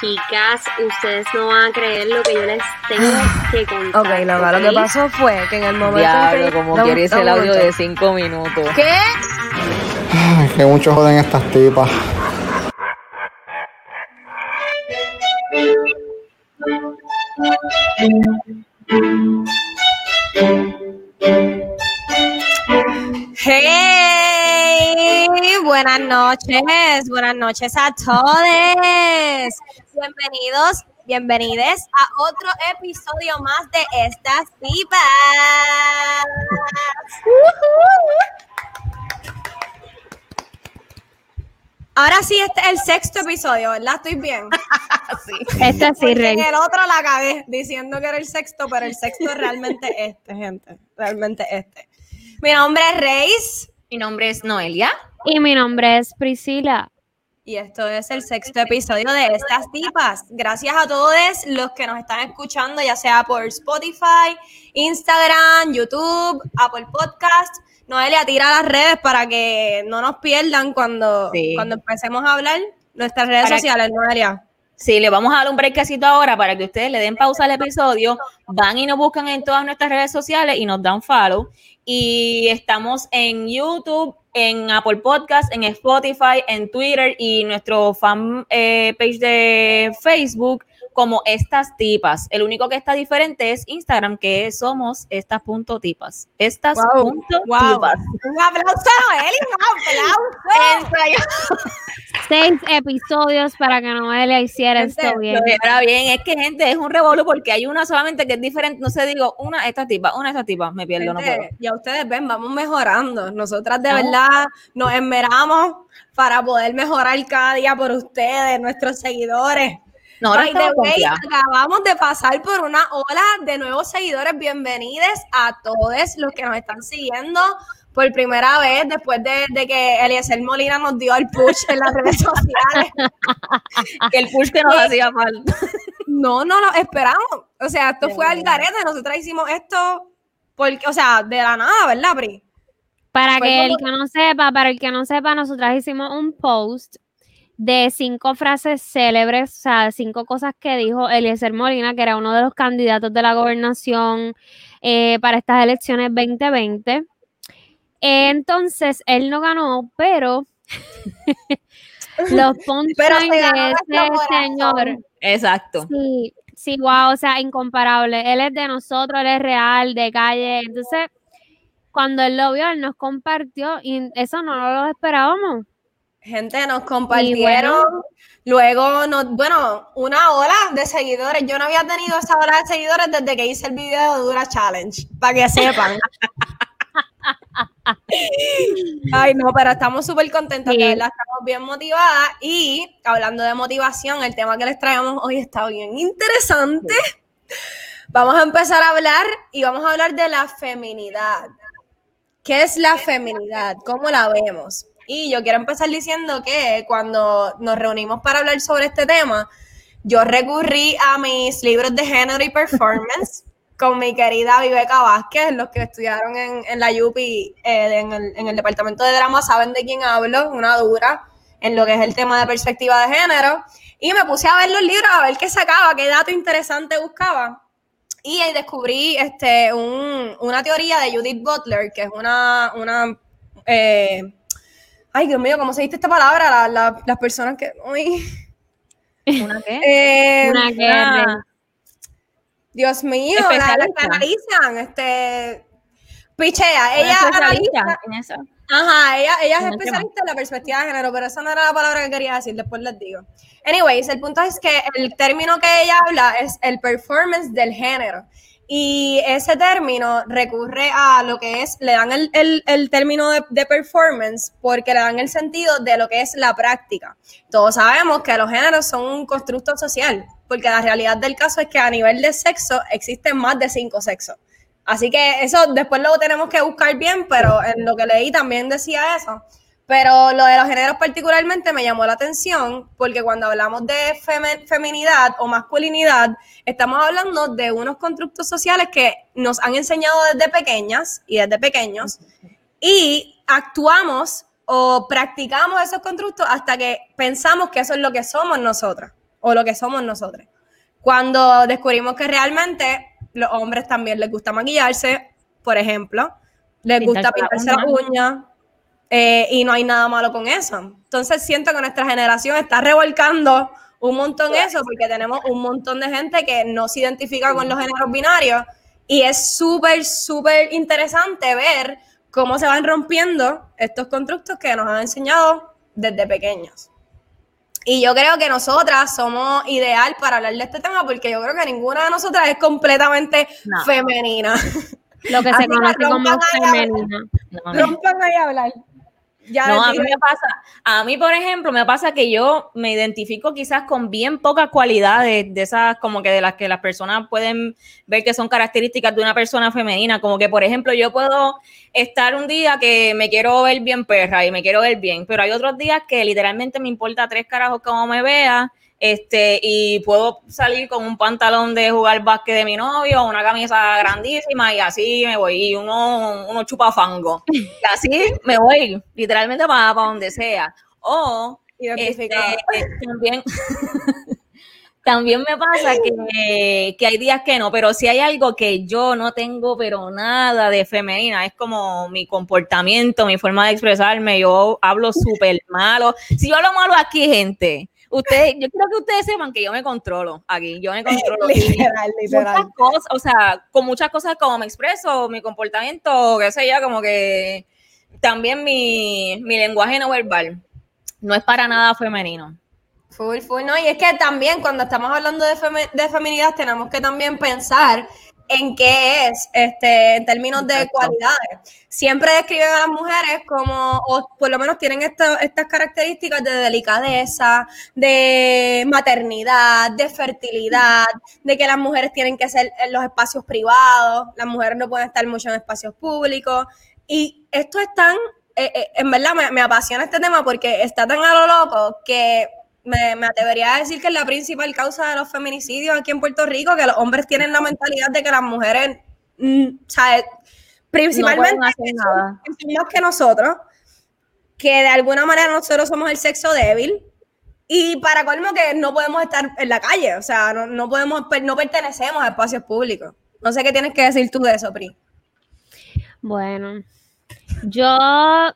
Chicas, ustedes no van a creer lo que yo les tengo que contar. Ok, Lola, lo que pasó fue que en el momento en Diablo, que... como Dame- quieres el audio de 5 minutos. ¿Qué? Ay, que mucho joden estas tipas. Hey, buenas noches, noches a todos. Bienvenidos, bienvenides a otro episodio más de estas tipas. Ahora sí, este es el sexto episodio, ¿verdad? Estoy bien. Esta sí, Porque Rey. en el otro la cagué diciendo que era el sexto, pero el sexto es realmente este, gente. Realmente este. Mi nombre es Reis. Mi nombre es Noelia. Y mi nombre es Priscila. Y esto es el sexto episodio de Estas Tipas. Gracias a todos los que nos están escuchando, ya sea por Spotify, Instagram, YouTube, Apple Podcast. Noelia, tira las redes para que no nos pierdan cuando, Sí. cuando empecemos a hablar. Nuestras redes Para- sociales, Noelia. Sí, le vamos a dar un breakcito ahora para que ustedes le den pausa al episodio, van y nos buscan en todas nuestras redes sociales y nos dan follow. Y estamos en YouTube, en Apple Podcast, en Spotify, en Twitter y nuestro fan eh, page de Facebook como estas tipas. El único que está diferente es Instagram, que somos estas punto tipas. Estas Wow, punto wow. tipas. Un aplauso a Noelia, un aplauso. Seis episodios para que Noelia hiciera Gente, esto bien. Ahora bien, es que gente es un revolú porque hay una solamente que es diferente. No sé, digo, una esta tipa, una esta tipa, me pierdo, no puedo. ya ustedes ven, vamos mejorando. Nosotras de verdad nos esmeramos para poder mejorar cada día por ustedes, nuestros seguidores. No, ahora By the way, acabamos de pasar por una ola de nuevos seguidores. Bienvenidos a todos los que nos están siguiendo por primera vez después de, de que Eliezer Molina nos dio el push en las redes sociales. que el push que nos hacía falta. No, no lo esperamos. O sea, esto fue al garete. Nosotras hicimos esto porque, o sea, de la nada, ¿verdad, Pri? Para Fue que el que no sepa, para el que no sepa, nosotras hicimos un post de cinco frases célebres, o sea, cinco cosas que dijo Eliezer Molina, que era uno de los candidatos de la gobernación eh, para estas elecciones 2020. Entonces, él no ganó, pero los se de corazón. señor Exacto. Sí, sí, wow, o sea, incomparable. Él es de nosotros, él es real, de calle. Entonces, cuando él lo vio, él nos compartió y eso no lo esperábamos. Gente, nos compartieron. Luego, nos, bueno, una ola de seguidores. Yo no había tenido esa ola de seguidores desde que hice el video de Dura Challenge, para que sepan. Ay, no, pero estamos súper contentos, Sí. estamos bien motivadas. Y hablando de motivación, el tema que les traemos hoy está bien interesante. Vamos a empezar a hablar y vamos a hablar de la feminidad. ¿Qué es la feminidad? ¿Cómo la vemos? Y yo quiero empezar diciendo que cuando nos reunimos para hablar sobre este tema, yo recurrí a mis libros de género y performance con mi querida Viveca Vázquez, los que estudiaron en, en la UPI, eh, en, el, en el departamento de drama, saben de quién hablo, una dura en lo que es el tema de perspectiva de género. Y me puse a ver los libros, a ver qué sacaba, qué dato interesante buscaba. Y ahí descubrí este, un- una teoría de Judith Butler, que es una, una eh, ay Dios mío, ¿cómo se dice esta palabra? La- la- las personas que, uy, ¿Una qué? eh, Una guerra. Dios mío, la, la que Especialista. analizan, este, pichea, ella especialista analiza, en eso. Ajá, ella, ella es En especialista en la perspectiva de género, pero esa no era la palabra que quería decir, después les digo. Anyways, el punto es que el término que ella habla es el performance del género. Y ese término recurre a lo que es, le dan el, el- término de, de performance porque le dan el sentido de lo que es la práctica. Todos sabemos que los géneros son un constructo social, porque la realidad del caso es que a nivel de sexo existen más de cinco sexos. Así que eso después lo tenemos que buscar bien, pero en lo que leí también decía eso. Pero lo de los géneros particularmente me llamó la atención porque cuando hablamos de feme- feminidad o masculinidad, estamos hablando de unos constructos sociales que nos han enseñado desde pequeñas y desde pequeños y actuamos o practicamos esos constructos hasta que pensamos que eso es lo que somos nosotras. o lo que somos nosotros. Cuando descubrimos que realmente los hombres también les gusta maquillarse, por ejemplo, les gusta pintarse las uñas, eh, y no hay nada malo con eso. Entonces siento que nuestra generación está revolcando un montón eso porque tenemos un montón de gente que no se identifica con los géneros binarios y es súper, súper interesante ver cómo se van rompiendo estos constructos que nos han enseñado desde pequeños. Y yo creo que nosotras somos ideal para hablar de este tema porque yo creo que ninguna de nosotras es completamente femenina. Lo que se conoce como femenina. Rompan ahí a hablar no, a mí me pasa, a mí por ejemplo me pasa que yo me identifico quizás con bien pocas cualidades de esas como que de las que las personas pueden ver que son características de una persona femenina, como que por ejemplo yo puedo estar un día que me quiero ver bien perra y me quiero ver bien, pero hay otros días que literalmente me importa tres carajos como me vea este, y puedo salir con un pantalón de jugar básquet de mi novio, una camisa grandísima y así me voy, y uno, uno chupa fango. Y así me voy, literalmente para, para donde sea. O este, también, también me pasa que, que, hay días que no, pero si hay algo que yo no tengo, pero nada de femenina, es como mi comportamiento, mi forma de expresarme, yo hablo súper malo. Si yo hablo malo aquí, gente, ustedes, yo creo que ustedes sepan que yo me controlo aquí, yo me controlo. literal, literal. cosas, o sea, con muchas cosas como me expreso, mi comportamiento, qué sé yo, como que también mi, mi lenguaje no verbal no es para nada femenino. Full, full, no, y es que también cuando estamos hablando de, de feminidad tenemos que también pensar en qué es, este, en términos de cualidades. Siempre describen a las mujeres como, o por lo menos tienen estas características de delicadeza, de maternidad, de fertilidad, de que las mujeres tienen que ser en los espacios privados, las mujeres no pueden estar mucho en espacios públicos. Y esto es tan, eh, eh, en verdad me, me apasiona este tema porque está tan a lo loco que me, me, atrevería a decir que es la principal causa de los feminicidios aquí en Puerto Rico, que los hombres tienen la mentalidad de que las mujeres, mm, ¿sabes? Principalmente no más que nosotros, que de alguna manera nosotros somos el sexo débil y para colmo que no podemos estar en la calle, o sea, no, no podemos, no pertenecemos a espacios públicos. No sé qué tienes que decir tú de eso, Pri. Bueno, yo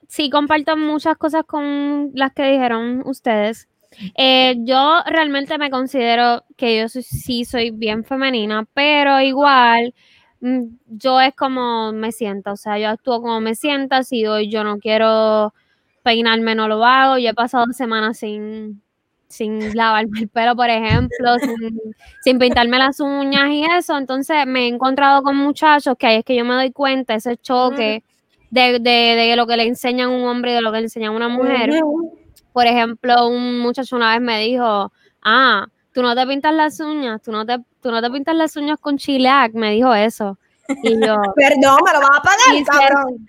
sí comparto muchas cosas con las que dijeron ustedes. Eh, yo realmente me considero que yo sí soy bien femenina, pero igual mm, yo es como me siento, o sea, yo actúo como me siento, si hoy yo no quiero peinarme, no lo hago, yo he pasado semanas sin, sin lavarme el pelo, por ejemplo, sin, pintarme las uñas y eso, entonces me he encontrado con muchachos que ahí es que yo me doy cuenta, ese choque de, de, lo que le enseñan un hombre y de lo que le enseñan una mujer. Por ejemplo, un muchacho una vez me dijo, ah, tú no te pintas las uñas, tú no te, tú no te pintas las uñas con chilac, me dijo eso. Y yo, perdón, me lo vas a pagar, cabrón.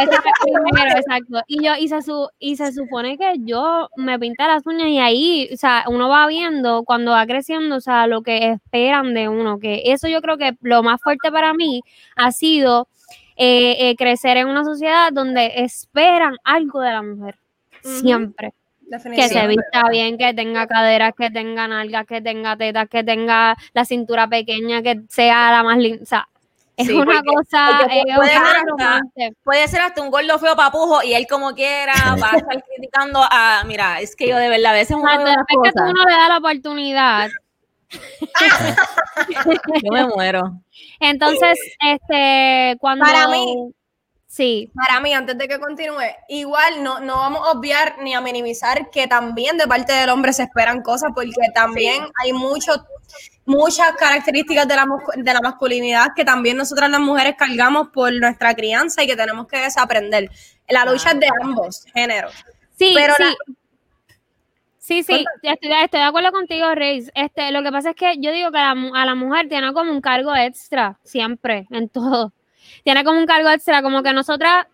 exacto. Y yo, y se, su, y se supone que yo me pinta las uñas y ahí, o sea, uno va viendo cuando va creciendo, o sea, lo que esperan de uno, que eso yo creo que lo más fuerte para mí ha sido eh, eh, crecer en una sociedad donde esperan algo de la mujer siempre. Que se vista bien, que tenga caderas, que tenga nalgas, que tenga tetas, que tenga la cintura pequeña, que sea la más linda. O sea, es una cosa. puede, ser hasta un gordo feo papujo y él como quiera va a estar criticando a. Mira, es que yo de verdad a veces uno. que tú no le da la oportunidad. yo me muero. Entonces, este, cuando. Para mí, Sí. Para mí, antes de que continúe, igual no, no vamos a obviar ni a minimizar que también de parte del hombre se esperan cosas, porque también hay muchos muchas características de la, de la masculinidad que también nosotras las mujeres cargamos por nuestra crianza y que tenemos que desaprender. La lucha es de ambos géneros. Sí, pero sí. Sí, sí, estoy, estoy, de acuerdo contigo, Reis. Este, lo que pasa es que yo digo que a la mujer tiene como un cargo extra, siempre, en todo tiene como un cargo extra, como que nosotras,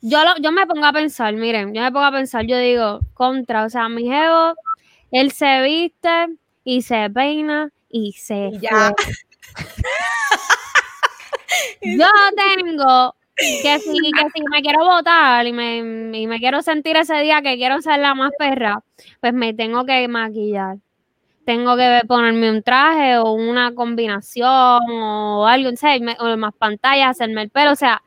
yo, lo, yo me pongo a pensar, miren, yo me pongo a pensar, yo digo, contra, o sea, mi jevo, él se viste y se peina y se... ya. yo tengo que si, que si me quiero votar y me, y me quiero sentir ese día que quiero ser la más perra, pues me tengo que maquillar tengo que ponerme un traje o una combinación o algo, ¿sabes? Me- o más pantalla, hacerme el pelo, o sea,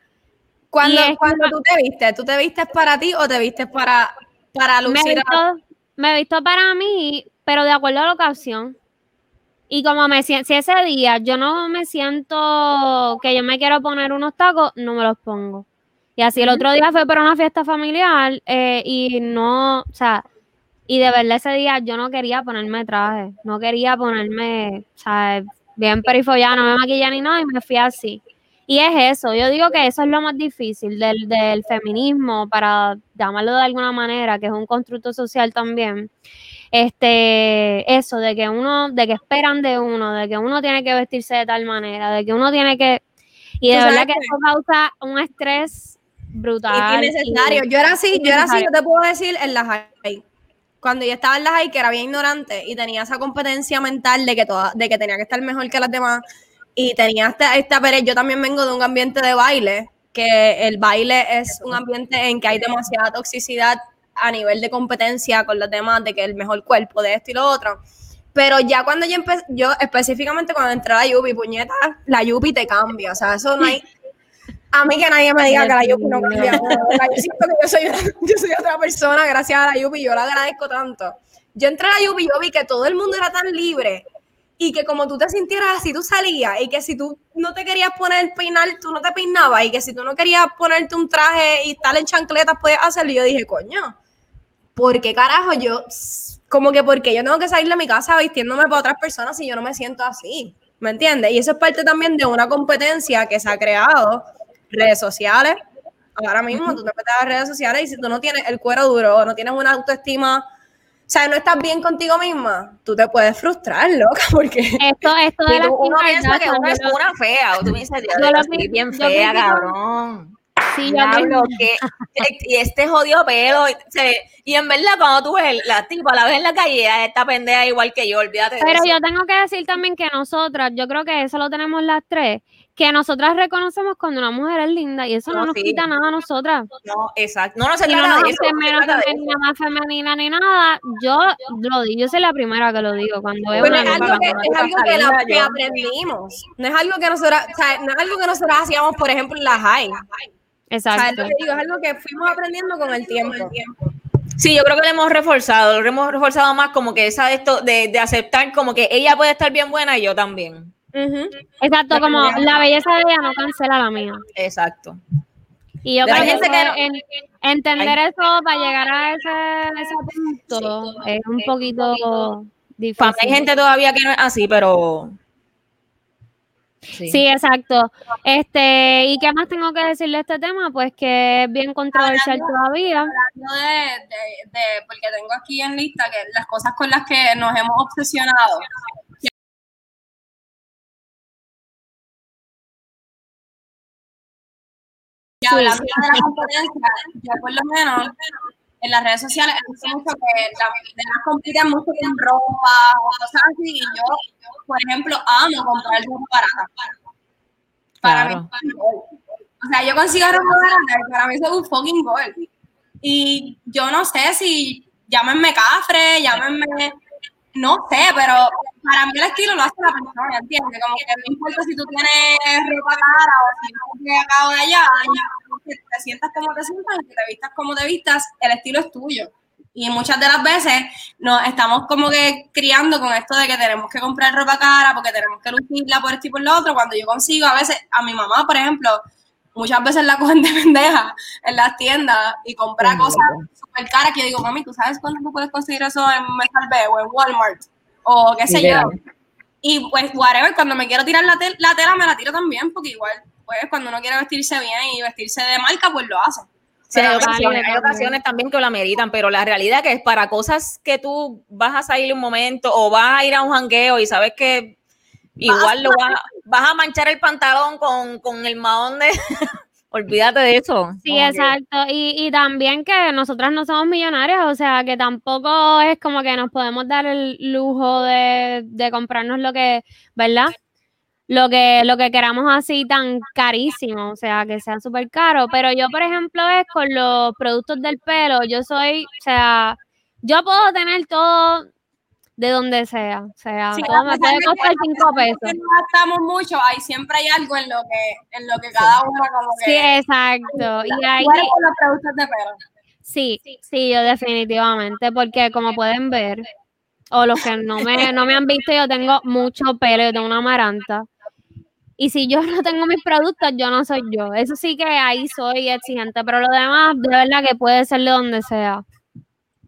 Cuando, cuando tú te vistes, ¿tú te vistes para ti o te vistes para, para me he, lucir? a- me he visto para mí, pero de acuerdo a la ocasión. Y como me siento, si ese día yo no me siento que yo me quiero poner unos tacos, no me los pongo. Y así el otro día fue para una fiesta familiar eh, y no, o sea, y de verdad ese día yo no quería ponerme traje, no quería ponerme, sea, bien perifollada, no me maquillé ni nada y me fui así. Y es eso, yo digo que eso es lo más difícil del, del feminismo, para llamarlo de alguna manera, que es un constructo social también. Este, eso, de que uno, de que esperan de uno, de que uno tiene que vestirse de tal manera, de que uno tiene que. Y de sabes verdad que eso causa un estrés brutal. Y innecesario. Yo era así, yo era así, yo te puedo decir en la high. Cuando yo estaba en la high, que era bien ignorante y tenía esa competencia mental de que toda, de que tenía que estar mejor que las demás. Y tenía esta, esta pero yo también vengo de un ambiente de baile, que el baile es un ambiente en que hay demasiada toxicidad a nivel de competencia con los demás, de que el mejor cuerpo, de esto y lo otro. Pero ya cuando yo empecé, yo específicamente cuando entré a la Yupi, puñeta, la Yupi te cambia. O sea, eso no hay. A mí que nadie me diga que la Yupi no cambia. yo siento que yo soy, yo soy otra persona gracias a la Yupi, yo la agradezco tanto. Yo entré a la Yupi y yo vi que todo el mundo era tan libre y que como tú te sintieras así, tú salías y que si tú no te querías poner peinar, tú no te peinabas y que si tú no querías ponerte un traje y estar en chancletas, puedes hacerlo. Y yo dije, coño, ¿por qué carajo yo, como que porque yo tengo que salir de mi casa vistiéndome para otras personas si yo no me siento así? ¿Me entiendes? Y eso es parte también de una competencia que se ha creado, redes sociales. Ahora mismo tú te metes a las redes sociales y si tú no tienes el cuero duro o no tienes una autoestima, o sea, no estás bien contigo misma, tú te puedes frustrar, loca, porque Esto, esto de tú- uno piensa que uno es una fea. O tú me dices, yo lo que- bien fea, cabrón. Sí, Diablo, que, y este jodido pelo. se- Y en verdad, cuando tú ves la tipa, la ves en la calle, está pendeja igual que yo, olvídate de Pero eso. yo tengo que decir también que nosotras, yo creo que eso lo tenemos las tres, que nosotras reconocemos cuando una mujer es linda y eso no, No, nos sí. quita nada a nosotras. No, exacto. No, no se Y no trata nos eso. hace no se menos eso. femenina, más femenina ni nada. Yo lo digo, yo soy la primera que lo digo cuando veo Bueno, una es algo que, es algo que, la- aprendimos. No es algo que nosotros, o sea, no es algo que nosotros hacíamos, por ejemplo, en la high. O sea, es Exacto. lo que digo, es algo que fuimos aprendiendo con el tiempo. Sí, yo creo que lo hemos reforzado, lo hemos reforzado más como que esa de esto, de, de aceptar como que ella puede estar bien buena y yo también. Exacto, como la belleza de ella no cancela la mía. Exacto. Y yo creo que, gente que no- en- entender eso para llegar a ese, ese punto es un poquito difícil. Para hay gente todavía que no es así, pero. Sí. Sí, exacto. Este, ¿y qué más tengo que decirle de este tema? Pues que es bien controversial todavía. Hablando de, de- de- porque tengo aquí en lista que las cosas con las que nos hemos obsesionado. Hablando de la competencia, yo por lo menos en las redes sociales he visto mucho que las mujeres compiten mucho con ropa o cosas así. Y yo, por ejemplo, amo comprar ropa barata. Para mí, Claro. o sea, yo consigo ropa barata y para mí eso es un fucking gol. Y yo no sé si llámenme cafre, llámenme, no sé, pero para mí el estilo lo hace la persona, ¿entiendes? Como que no importa si tú tienes ropa cara o si no acá o de allá, que te sientas como te sientas y que te vistas como te vistas, el estilo es tuyo. Y muchas de las veces nos estamos como que criando con esto de que tenemos que comprar ropa cara porque tenemos que lucirla por esto y por lo otro. Cuando yo consigo a veces, a mi mamá, por ejemplo, muchas veces la cogen de pendeja en las tiendas y compra cosas súper caras que yo digo, mami, ¿tú sabes cuándo tú puedes conseguir eso en Metal o en Walmart? O qué sé yo. Y pues, whatever, cuando me quiero tirar la, tel- la tela, me la tiro también, porque igual, pues, cuando uno quiere vestirse bien y vestirse de marca, pues lo hace. Sí, hay ocasiones, hay también. ocasiones también que lo ameritan, pero la realidad que es para cosas que tú vas a salir un momento o vas a ir a un jangueo y sabes que igual lo vas, vas a manchar el pantalón con, con el mahón de... Olvídate de eso. Sí, Como que- exacto. Y, y también que nosotras no somos millonarias, o sea, que tampoco es como que nos podemos dar el lujo de, de comprarnos lo que, ¿verdad? Lo que, lo que queramos así tan carísimo, o sea, que sea súper caro. Pero yo, por ejemplo, es con los productos del pelo, yo soy, o sea, yo puedo tener todo, de donde sea. O sea, Sí, todo me puede costar a cinco pesar de pesos. que no gastamos mucho, hay siempre hay algo en lo que, en lo que cada uno como que Sí, exacto. Y ahí, muere por los productos de pelo. sí, sí, yo definitivamente, porque como pueden ver, o los que no me, no me han visto, yo tengo mucho pelo, yo tengo una amaranta. Y si yo no tengo mis productos, yo no soy yo. Eso sí que ahí soy exigente, pero lo demás, de verdad que puede ser de donde sea.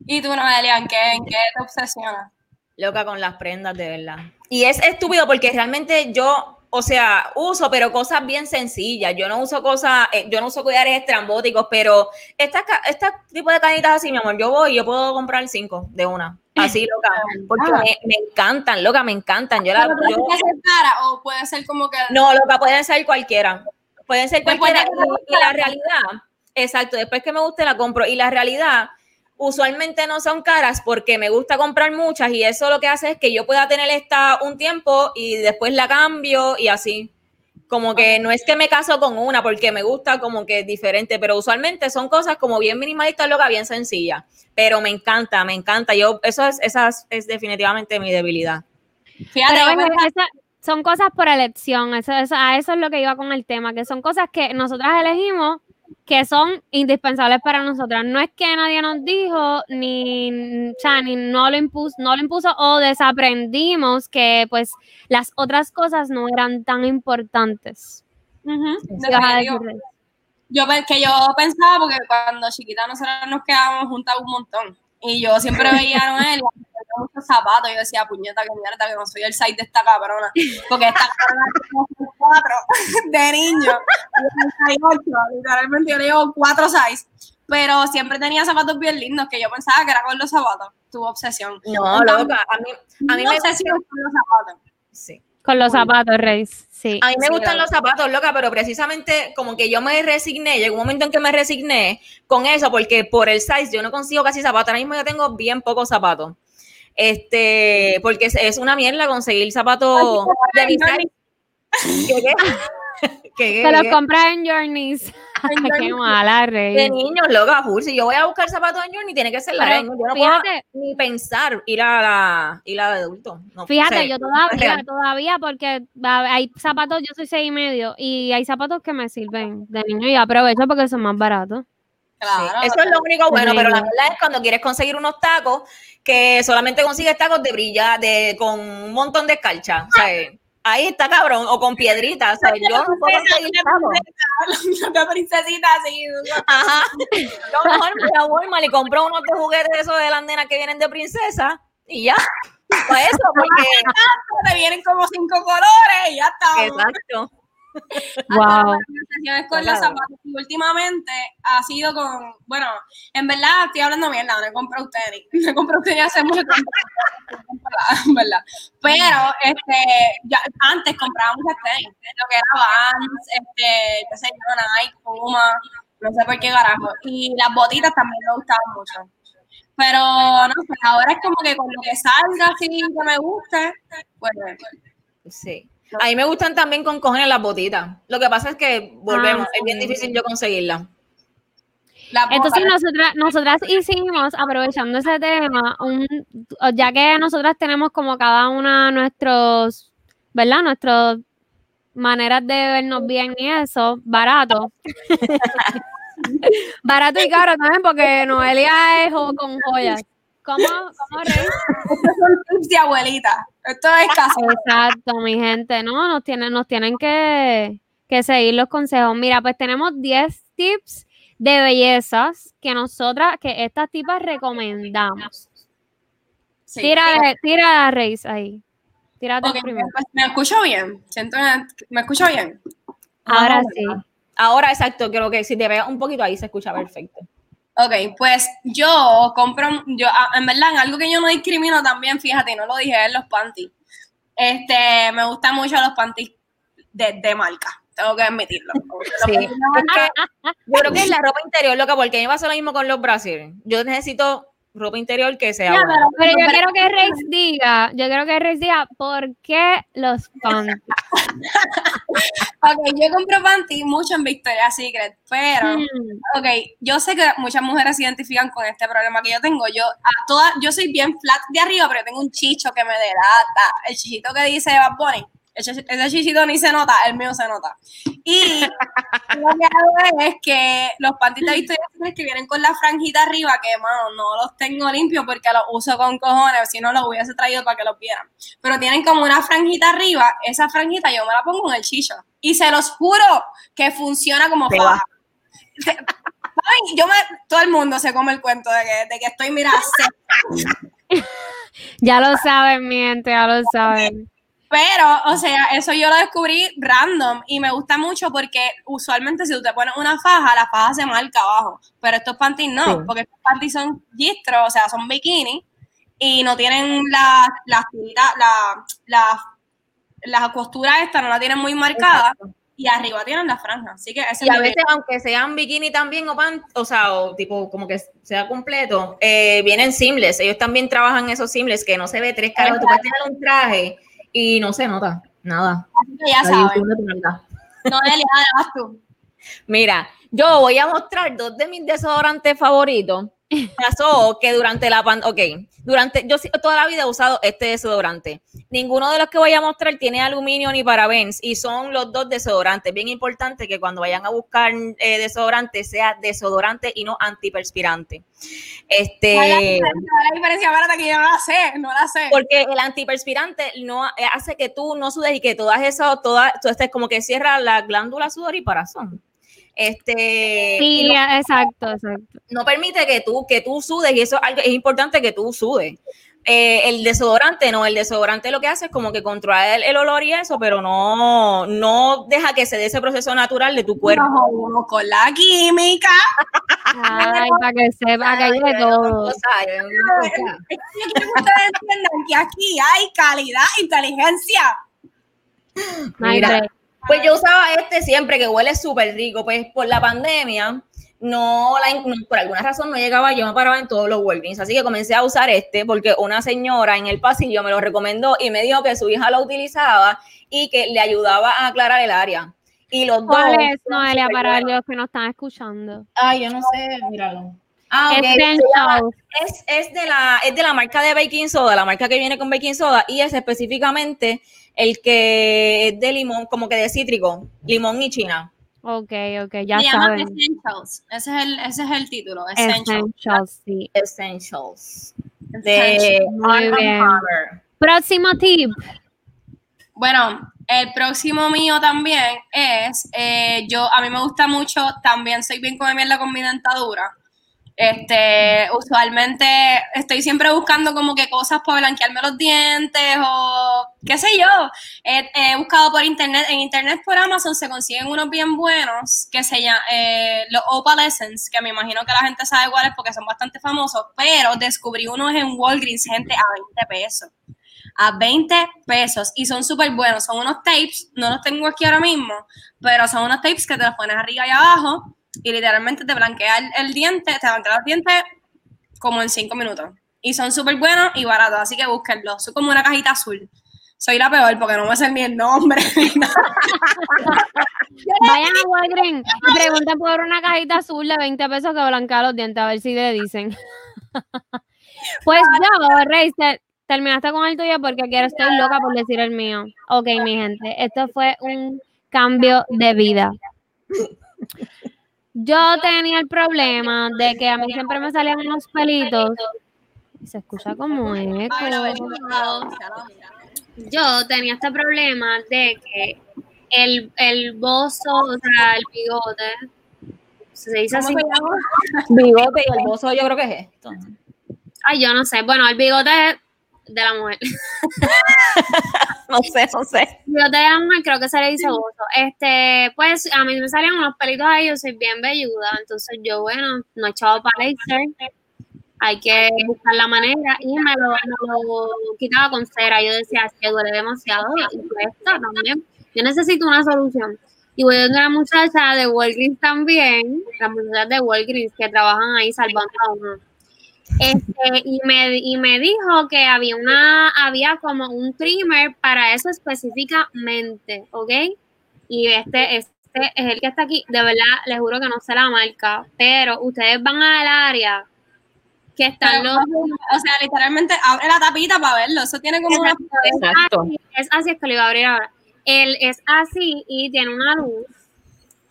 Y tú, Noelia, ¿en qué, en qué te obsesionas? Loca con las prendas, de verdad. Y es estúpido porque realmente yo, o sea, uso, pero cosas bien sencillas. Yo no uso cosas, eh, yo no uso collares estrambóticos, pero estas este tipo de cadenitas así, mi amor, yo voy y yo puedo comprar cinco de una. Así, loca. Porque me, me encantan, loca, me encantan. Yo la, ¿Pero yo- tiene que ser cara o puede ser como que... no, loca, pueden ser cualquiera. Pueden ser cualquiera. Y, la realidad, exacto, después que me guste la compro. Y la realidad, usualmente no son caras porque me gusta comprar muchas y eso lo que hace es que yo pueda tener esta un tiempo y después la cambio y así. Como que no es que me caso con una porque me gusta como que es diferente, pero usualmente son cosas como bien minimalistas, loca, bien sencillas. Pero me encanta, me encanta. Yo, eso es, esa es definitivamente mi debilidad. Fíjate, Pero esa- son cosas por elección, eso, eso- a eso es lo que iba con el tema, que son cosas que nosotras elegimos que son indispensables para nosotras. No es que nadie nos dijo, ni, o sea, ni no lo impuso, no lo impuso o desaprendimos que pues las otras cosas no eran tan importantes. Ujú, ¿Qué vas a definitivo. decir, Rey? Yo que yo pensaba porque cuando chiquita nosotros nos quedábamos juntas un montón y yo siempre veía a Noel y tenía muchos zapatos y yo decía puñeta que mierda que no soy el size de esta cabrona porque esta cabrona tiene cuatro de niño y yo soy ocho, literalmente yo le llevo cuatro size pero siempre tenía zapatos bien lindos que yo pensaba que era con los zapatos tu obsesión No, loca, a mí, a mí me obsesión con los zapatos Sí. Con los zapatos, Rey. Sí. A mí me Sí, gustan los zapatos, loca, pero precisamente como que yo me resigné, llegó un momento en que me resigné con eso, porque por el size yo no consigo casi zapatos. Ahora mismo yo tengo bien pocos zapatos. Este, porque es, es una mierda conseguir zapatos de mi size. ¿Qué, qué? ¿Qué, qué, Se los compras en Journeys. Qué mala, De Rey. niños, loca, full. Si yo voy a buscar zapatos en Journey, tiene que ser la Pero Yo no fíjate- puedo ni pensar ir a la, ir a la de adulto. No, Fíjate, o sea, yo todavía, todavía, porque hay zapatos, yo soy seis y medio, y hay zapatos que me sirven de niño y aprovecho porque son más baratos. Claro Sí, eso es lo único bueno, pero la verdad es cuando quieres conseguir unos tacos que solamente consigues tacos de brilla, de con un montón de escarcha. O sea, ahí está cabrón, o con piedritas. O sea, yo no puedo conseguir tacos. princesita así Ajá. Yo mejor me voy a Walmart y compro unos de juguetes de esos de las nenas que vienen de princesa y ya. Para eso, porque. te vienen como cinco colores y ya está. Exacto. Wow. Conversaciones con los Claro. zapatos. Y últimamente ha sido con, bueno, en verdad estoy hablando mierda, no he comprado tenis. No he comprado tenis hace mucho tiempo. en verdad. Pero este, ya, antes compraba muchas tenis, lo que era Vans, este, qué sé yo, Nike, Puma, no sé por qué carajo. Y las botitas también me gustaban mucho. Pero no sé, ahora es como que con lo que salga así que me guste, pues Sí. A mí me gustan también con cojones las botitas. Lo que pasa es que volvemos, Ah, es bien difícil yo conseguirlas. las Entonces nosotras, nosotras hicimos, aprovechando ese tema, un, ya que nosotras tenemos como cada una nuestros, ¿verdad? Nuestras maneras de vernos bien y eso, barato. barato y caro también, porque Noelia es con joyas. ¿Cómo, cómo Rey? Estos son tips de abuelita. Esto es caso. Exacto, mi gente, ¿no? Nos tienen, nos tienen que, que seguir los consejos. Mira, pues tenemos 10 tips de bellezas que nosotras, que estas tipas recomendamos. Sí. Tira, de- tira a Reis ahí. Tírate Ok, primero. pues, me escucho bien. Siento me escucho bien. Ahora o sí. Ahora, exacto, creo que si te pegas un poquito ahí se escucha perfecto. Ok, pues yo compro, yo ah, en verdad, en algo que yo no discrimino también, fíjate, no lo dije, es los panties. Este, me gustan mucho los panties de, de marca, tengo que admitirlo. Los Sí. marca, yo creo que es la ropa interior, loca, porque a mí me pasa lo mismo con los brasiles. Yo necesito ropa interior que sea Ya, pero- Pero yo quiero que Rex diga, yo quiero que Rex diga por qué los panties. Ok, yo compro panty mucho en Victoria's Secret, pero, Mm. ok, yo sé que muchas mujeres se identifican con este problema que yo tengo. Yo, a toda, yo soy bien flat de arriba, pero tengo un chicho que me delata. El chichito que dice Bad Bunny, ese, ese chichito ni se nota, el mío se nota. Y lo que hago es que los panties de que vienen con la franjita arriba, que, mano, no los tengo limpios porque los uso con cojones, si no los hubiese traído para que los vieran. Pero tienen como una franjita arriba, esa franjita yo me la pongo en el chicho. Y se los juro que funciona como faja. yo me, todo el mundo se come el cuento de que, de que estoy, mira. Ya lo saben, mi gente, ya lo saben. Pero, o sea, eso yo lo descubrí random y me gusta mucho porque usualmente si tú te pones una faja, la faja se marca abajo. Pero estos panties no, Sí. porque estos panties son gistros, o sea, son bikini y no tienen la, la, la, la, la costura esta, no la tienen muy marcada y arriba tienen la franja. Así que ese Y a veces, aunque sean bikini también o pan, o sea, o tipo como que sea completo, eh, vienen seamless. Ellos también trabajan esos seamless que no se ve tres caras. Tú puedes tener un traje y no se nota nada. Así que ya tú no Delia, vas tú. Mira, yo voy a mostrar dos de mis desodorantes favoritos. Pasó que durante la pandemia, ok, durante, yo toda la vida he usado este desodorante. Ninguno de los que voy a mostrar tiene aluminio ni parabens y son los dos desodorantes. Bien importante que cuando vayan a buscar eh, desodorante sea desodorante y no antiperspirante. Este, ¿Cuál es la diferencia? ¿Cuál es la diferencia? Espérate que yo no la sé, no la sé. porque el antiperspirante no eh, hace que tú no sudes y que todas esas, todas, tú estés como que cierra la glándula sudoríparazón. Este, Sí, no- exacto, exacto. no permite que tú, que tú sudes y eso es, algo, es importante que tú sudes. Eh, el desodorante no, el desodorante lo que hace es como que controla el, el olor y eso, pero no, no deja que se dé ese proceso natural de tu cuerpo. Con la química. Ay, para que sepa que hay de todo. Yo- quiero que ustedes entiendan que aquí hay calidad, inteligencia. Mira. Pues yo usaba este siempre, que huele súper rico. Pues por la pandemia, no, la, no- por alguna razón no llegaba, yo me paraba en todos los Walgreens. Así que comencé a usar este porque una señora en el pasillo me lo recomendó y me dijo que su hija lo utilizaba y que le ayudaba a aclarar el área. Y los dos. ¿Cuál es, son Noelia, para los que nos están escuchando? Ay, yo no sé, míralo. Ah, ok. Essentials. Se llama- Es, es, de la, es de la marca de baking soda, la marca que viene con baking soda, y es específicamente el que es de limón, como que de cítrico, limón y china. Ok, ok, ya Se llama saben. Essentials. Ese es el, ese es el título. Essentials. Essentials, sí. Essentials. Essentials. De Muy Arm bien. Hammer. Próximo tip. Bueno, el próximo mío también es, eh, yo, a mí me gusta mucho, también soy bien come mierda con mi dentadura. Este, usualmente estoy siempre buscando como que cosas para blanquearme los dientes o qué sé yo. He, buscado por internet, en internet por Amazon se consiguen unos bien buenos que se llaman eh, los Opal Essence, que me imagino que la gente sabe cuáles porque son bastante famosos, pero descubrí unos en Walgreens, gente, a 20 pesos a 20 pesos y son súper buenos. Son unos tapes, no los tengo aquí ahora mismo, pero son unos tapes que te los pones arriba y abajo y literalmente te blanquea el, diente, te blanquea los dientes como en 5 minutos. Y son súper buenos y baratos, así que búsquenlo. Son como una cajita azul. Soy la peor porque no me sé ni el nombre. Vayan a Walgreens y pregunten por una cajita azul de 20 pesos que blanquea los dientes, a ver si le dicen. pues yo, Rey, te- terminaste con el tuyo porque quiero, estoy loca por decir el mío. Ok, mi gente, esto fue un cambio de vida. Yo tenía el problema de que a mí siempre me salían unos pelitos. Se escucha como eco. Yo tenía este problema de que el, el bozo, o sea, el bigote, se dice así. Bigote y el bozo, yo creo que es esto. Ay, yo no sé. Bueno, el bigote de la mujer. No sé, no sé. Bigote de la mujer creo que se le dice bozo. Este, pues a mí me salían unos pelitos ahí, yo soy bien velluda. Entonces yo, bueno, no he echado para laser. Hay que buscar la manera y me lo, quitaba con cera. Yo decía, es que duele demasiado y cuesta también. Yo necesito una solución. Y voy a una muchacha de Walgreens también, las muchachas de Walgreens que trabajan ahí salvando a uno. Este, y me, y me dijo que había una, había como un trimmer para eso específicamente, ¿ok? Y este, este es el que está aquí, de verdad, les juro que no sé la marca, pero ustedes van al área que están Pero, los o sea, literalmente abre la tapita para verlo. Eso tiene como una. Exacto. es así, es que lo iba a abrir ahora. Él es así y tiene una luz,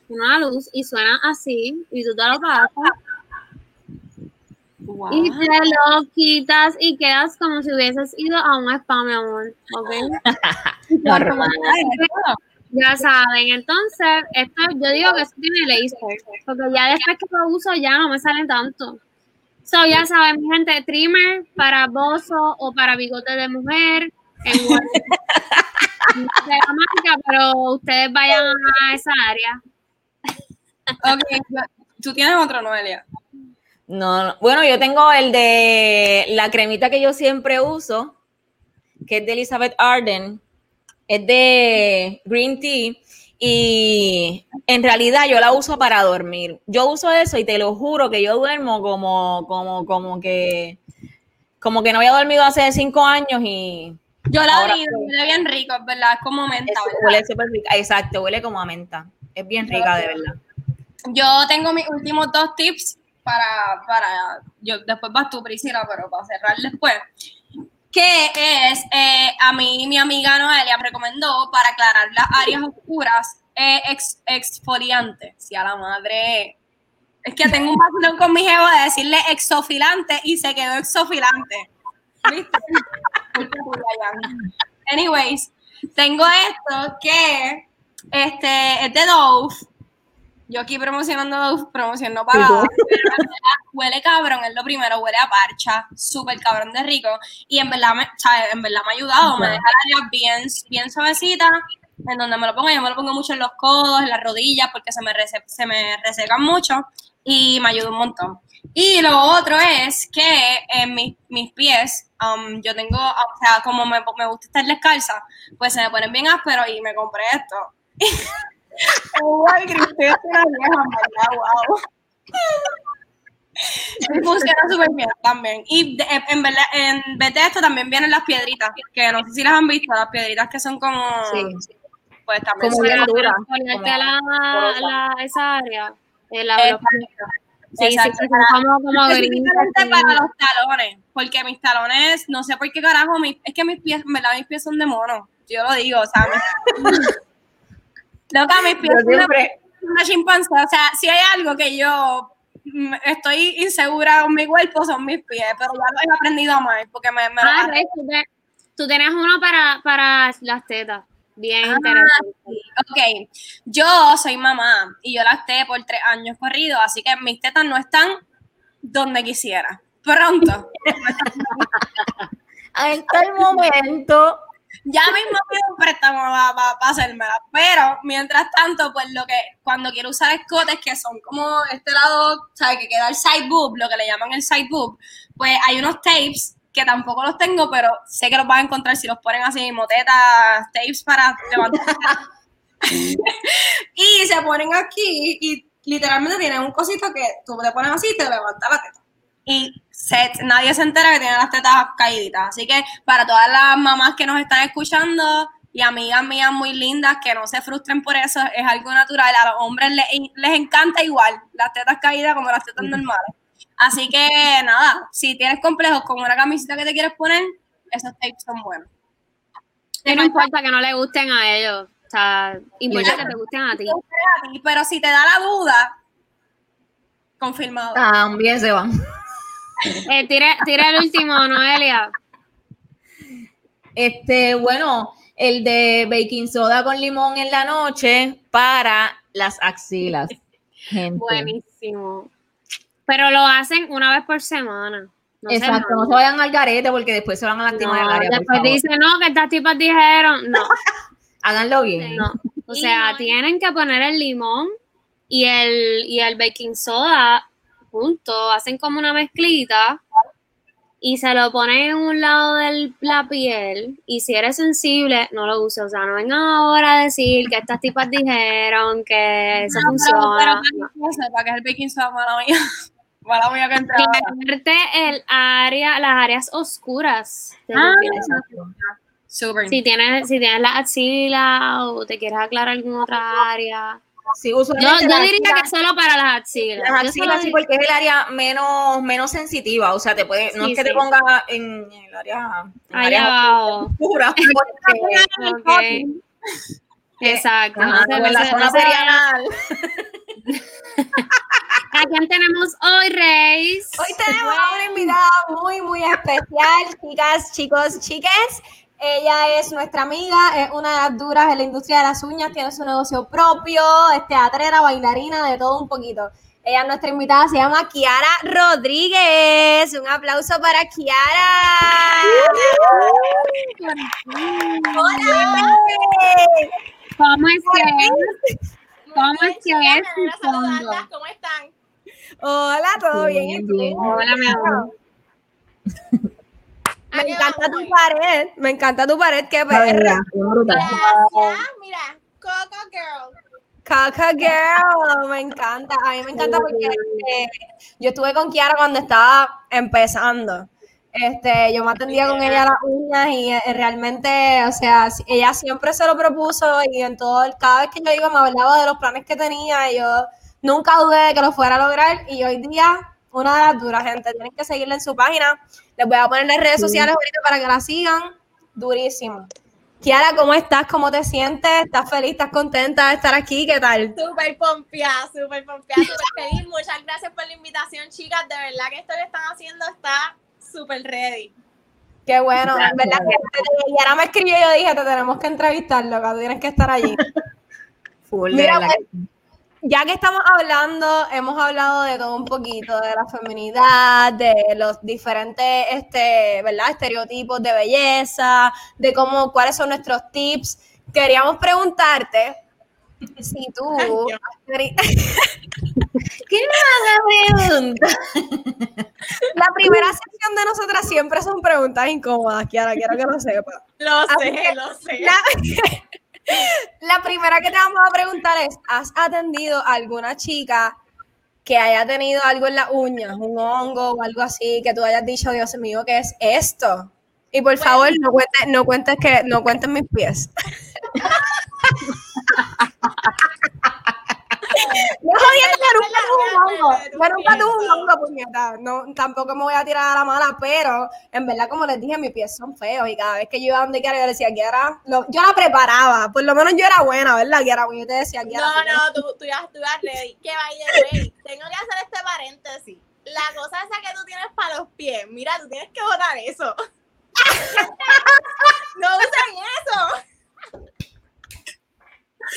una luz y suena así y tú te lo pasas Wow. y te lo quitas y quedas como si hubieses ido a un spa, mi amor, ¿ok? Normal. Ya saben, entonces, esto yo digo que eso tiene laser, porque ya después que lo uso ya no me salen tanto. So, ya saben, mi gente, trimmer para bozo o para bigote de mujer. En marca, pero ustedes vayan a esa área. Ok, tú tienes otro, Noelia. No, no. bueno, yo tengo el de la cremita que yo siempre uso, que es de Elizabeth Arden, es de green tea y en realidad yo la uso para dormir. Yo uso eso y te lo juro que yo duermo como, como, como que, como que no había dormido hace cinco años y Yo la sí. huele bien rico, es verdad, es como menta, huele súper rica. Exacto, huele como a menta. Es bien rica, de verdad. Yo tengo mis últimos dos tips para, para, yo, después vas tú, Priscila, pero para cerrar después. Que es, eh, a mí mi amiga Noelia me recomendó para aclarar las áreas oscuras, eh, ex- exfoliante. Si a la madre. Es que tengo un vacilón con mi jevo de decirle exofilante y se quedó exofilante. ¿Viste? Anyways, tengo esto que este, es de Dove. Yo aquí promocionando pero en verdad huele cabrón, es lo primero, huele a parcha, súper cabrón de rico. Y en verdad me, ¿sabes? En verdad me ha ayudado, me deja la área bien, bien suavecita. En donde me lo pongo, yo me lo pongo mucho en los codos, en las rodillas, porque se me, rese- se me resecan mucho y me ayuda un montón. Y lo otro es que en mis, mis pies, um, yo tengo, o sea, como me, me gusta estar descalza, pues se me ponen bien ásperos y me compré esto. Igual Cristina es una vieja, verdad, wow. Y funciona súper bien también. Y de- en verdad, en vez de esto también vienen las piedritas, que no sé si las han visto, las piedritas que son como, pues también Como bien dura. Ponerte como la, la, esa área. eh, la, Eh, sí, sí, exacto, sí, para- como, como gris, específicamente así. para los talones, porque mis talones, no sé por qué carajo, mis- es que mis pies, verdad, mis pies son de mono, yo lo digo, mis, loca, mis pies son una chimpancé, o sea, si hay algo que yo mm, estoy insegura con mi cuerpo son mis pies, pero ya lo he aprendido a amar, porque me, me lo Ah, ves, tú, te- tú tienes uno para, para las tetas. Bien Ah, interesante. Ok, yo soy mamá y yo lacté por tres años corridos, así que mis tetas no están donde quisiera. Pronto. está el momento. Ya mismo pido un préstamo para hacérmela, pero mientras tanto, pues lo que cuando quiero usar escotes que son como este lado, ¿sabes? Que queda el side boob, lo que le llaman el side boob, pues hay unos tapes que tampoco los tengo, pero sé que los van a encontrar si los ponen así, motetas, tapes para levantar. y se ponen aquí y literalmente tienen un cosito que tú le pones así y te levanta la teta. Y se- nadie se entera que tiene las tetas caíditas. Así que para todas las mamás que nos están escuchando y amigas mías muy lindas que no se frustren por eso, es algo natural. A los hombres les, les encanta igual las tetas caídas como las tetas normales. Así que nada, si tienes complejos con una camiseta que te quieres poner, esos tapes son buenos. No importa que no le gusten a ellos. O sea, importa que te gusten a ti. Pero si te da la duda, confirmado. También se van. Eh, tira, tira el último, Noelia. Este, bueno, el de baking soda con limón en la noche para las axilas. Gente. Buenísimo. Pero lo hacen una vez por semana. No se Exacto, no se vayan al garete porque después se van a lastimar el No, área. por después dicen, no, que estas tipas dijeron. No, Háganlo bien. no. O sea, tienen que poner el limón y el, y el baking soda juntos. Hacen como una mezclita y se lo ponen en un lado de la piel. Y si eres sensible, no lo uses. O sea, no vengan ahora a decir que estas tipas dijeron que eso No, pero- funciona. pero para que no sepa que el baking soda mala mía. Mala mía que. Aclararte el área, las áreas oscuras. Ah. Súper. Si tienes, si tienes la axila o te quieres aclarar alguna otra área. Sí, Yo, usualmente yo las diría axilas- que solo para las axilas. Las axilas sí, porque es el área menos, menos sensitiva. O sea, te puede, no es que te ponga en el área, en porque Ok. Exacto. ajá, no se- en la se- zona no perianal. ¿A quién tenemos hoy, Reis? Hoy tenemos a una invitada muy, muy especial, chicas, chicos, chiques. Ella es nuestra amiga, es una de las duras en la industria de las uñas, tiene su negocio propio, es teatrera, bailarina, de todo un poquito. Ella es nuestra invitada, se llama Kiara Rodríguez. Un aplauso para Kiara. ¡Hola! ¿Cómo es que es? ¿Cómo es que es tu Quiero fondo? saludarlas, ¿Cómo están? Hola, ¿todo bien? Bien. Hola, mi amor. Me ¿A qué encanta vamos tu pared, me encanta tu pared, qué perra. Gracias, mira, Coco Girl. Caca Girl, me encanta. A mí me encanta porque eh, yo estuve con Kiara cuando estaba empezando. Este, yo me atendía con ella las uñas y eh, realmente, o sea, ella siempre se lo propuso y en todo, cada vez que yo iba me hablaba de los planes que tenía y yo nunca dudé de que lo fuera a lograr y hoy día, una de las duras, gente, tienen que seguirla en su página. Les voy a poner las redes sociales ahorita para que la sigan. Durísimo. Kiara, ¿cómo estás? ¿Cómo te sientes? ¿Estás feliz? ¿Estás contenta de estar aquí? ¿Qué tal? Súper pompeada, súper pompeada, súper feliz. Muchas gracias por la invitación, chicas. De verdad que esto que están haciendo está súper ready. Qué bueno, en verdad que ahora me escribió y yo dije, te tenemos que entrevistar, loca, tú tienes que estar allí. Full, Mira, pues, ya que estamos hablando, hemos hablado de todo un poquito, de la feminidad, de los diferentes, este, ¿verdad? Estereotipos de belleza, de cómo, cuáles son nuestros tips. Queríamos preguntarte si tú... Ay. ¿Qué pregunta? La primera sección de nosotras siempre son preguntas incómodas, Kiara, quiero que lo sepas. Lo sé, lo sé. La, la primera que te vamos a preguntar es, ¿has atendido a alguna chica que haya tenido algo en las uñas, un hongo o algo así, que tú hayas dicho, Dios mío, ¿qué es esto? Y por favor, no cuentes, no cuentes que, no cuentes mis pies. No jodiendo, que nunca tuve un hongo. Yo nunca tuve un hongo, puñeta. No, tampoco me voy a tirar a la mala, pero en verdad, como les dije, mis pies son feos y cada vez que yo iba donde quiera, yo decía, Kiara, lo- yo la preparaba. Por lo menos yo era buena, ¿verdad, Kiara? Porque yo te decía, Kiara, No, tú tienes- no, tú, tú ya tú ya ready. Que the way, tengo que hacer este paréntesis. La cosa esa que tú tienes para los pies, mira, tú tienes que botar eso. no usen eso.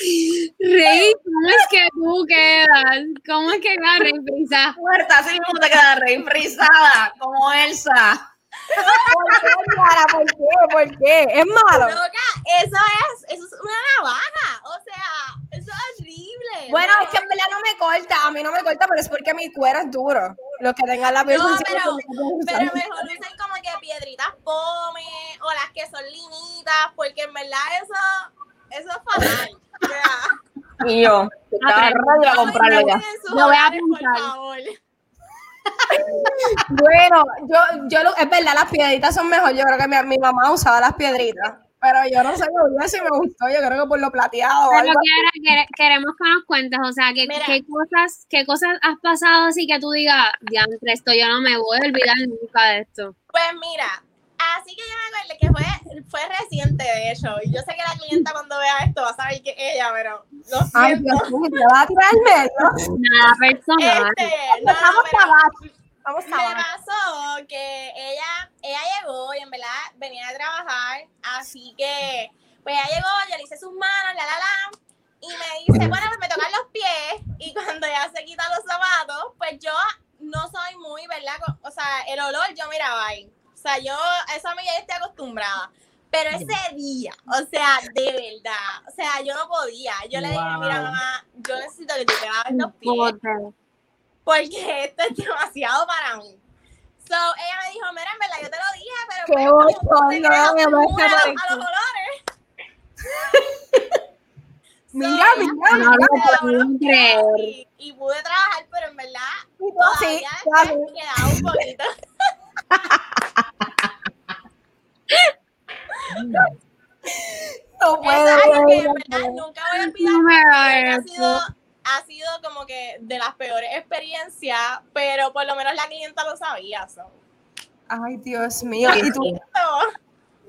Rey, ¿cómo es que tú quedas? ¿Cómo es que queda Rey Brisa? Muerta, así mismo te queda re frisada, como Elsa. ¿Por qué? ¿Por qué? ¿Por qué? Es malo. Loca, eso es, eso es una navaja. O sea, eso es horrible. Bueno, No. es que en verdad no me corta, a mí no me corta, pero es porque mi cuero es duro. Los que tengan la piel No, pero, pero mejor usen como que piedritas pome o las que son linitas, porque en verdad eso, eso es fatal. Y yo, estaba ready a comprarlo ya. Lo voy a apuntar. favor. Bueno, yo, yo lo- es verdad, las piedritas son mejor. Yo creo que mi, mi mamá usaba las piedritas. Pero yo no sé, hubiese me gustó. Yo creo que por lo plateado. Pero. Kiara, quere- queremos que nos cuentes, o sea, que, Mira. qué cosas, qué cosas has pasado así que tú digas, diantre, esto yo no me voy a olvidar nunca de esto. Pues mira, así que yo me acuerdo que fue, fue reciente, de hecho, y yo sé que la clienta cuando vea esto va a saber que es ella, pero lo Ay, siento. Dios mío, te vas a tirar el medio. Nada personal. Este, no, Vamos pero- abajo. Vamos me abajo. pasó que ella, ella llegó y en verdad venía de trabajar, así que pues ella llegó, yo le hice sus manos, la la la, y me dice, bueno, pues me tocan los pies, y cuando ella se quita los zapatos, pues yo no soy muy, ¿verdad? O sea, el olor yo miraba ahí, sea, yo a eso a mí ya estoy acostumbrada. Pero ese día, o sea, de verdad, o sea, yo no podía. Yo le dije, mira, mamá, yo necesito que tú te laves los pies porque esto es demasiado para mí. So, ella me dijo, mira, en verdad, yo te lo dije, pero Qué pues, como te me parece a, los- bonito. a los olores. Mira, So, mira, No lo me puedo creer. Y, y pude trabajar, pero en verdad, Sí, todavía claro. después quedaba un poquito. No puedo. es algo que en no verdad puedo. nunca voy a olvidar. Porque Ha sido, ha sido como que de las peores experiencias, pero por lo menos la clienta lo sabía. so. Ay, Dios mío. Y tú, No.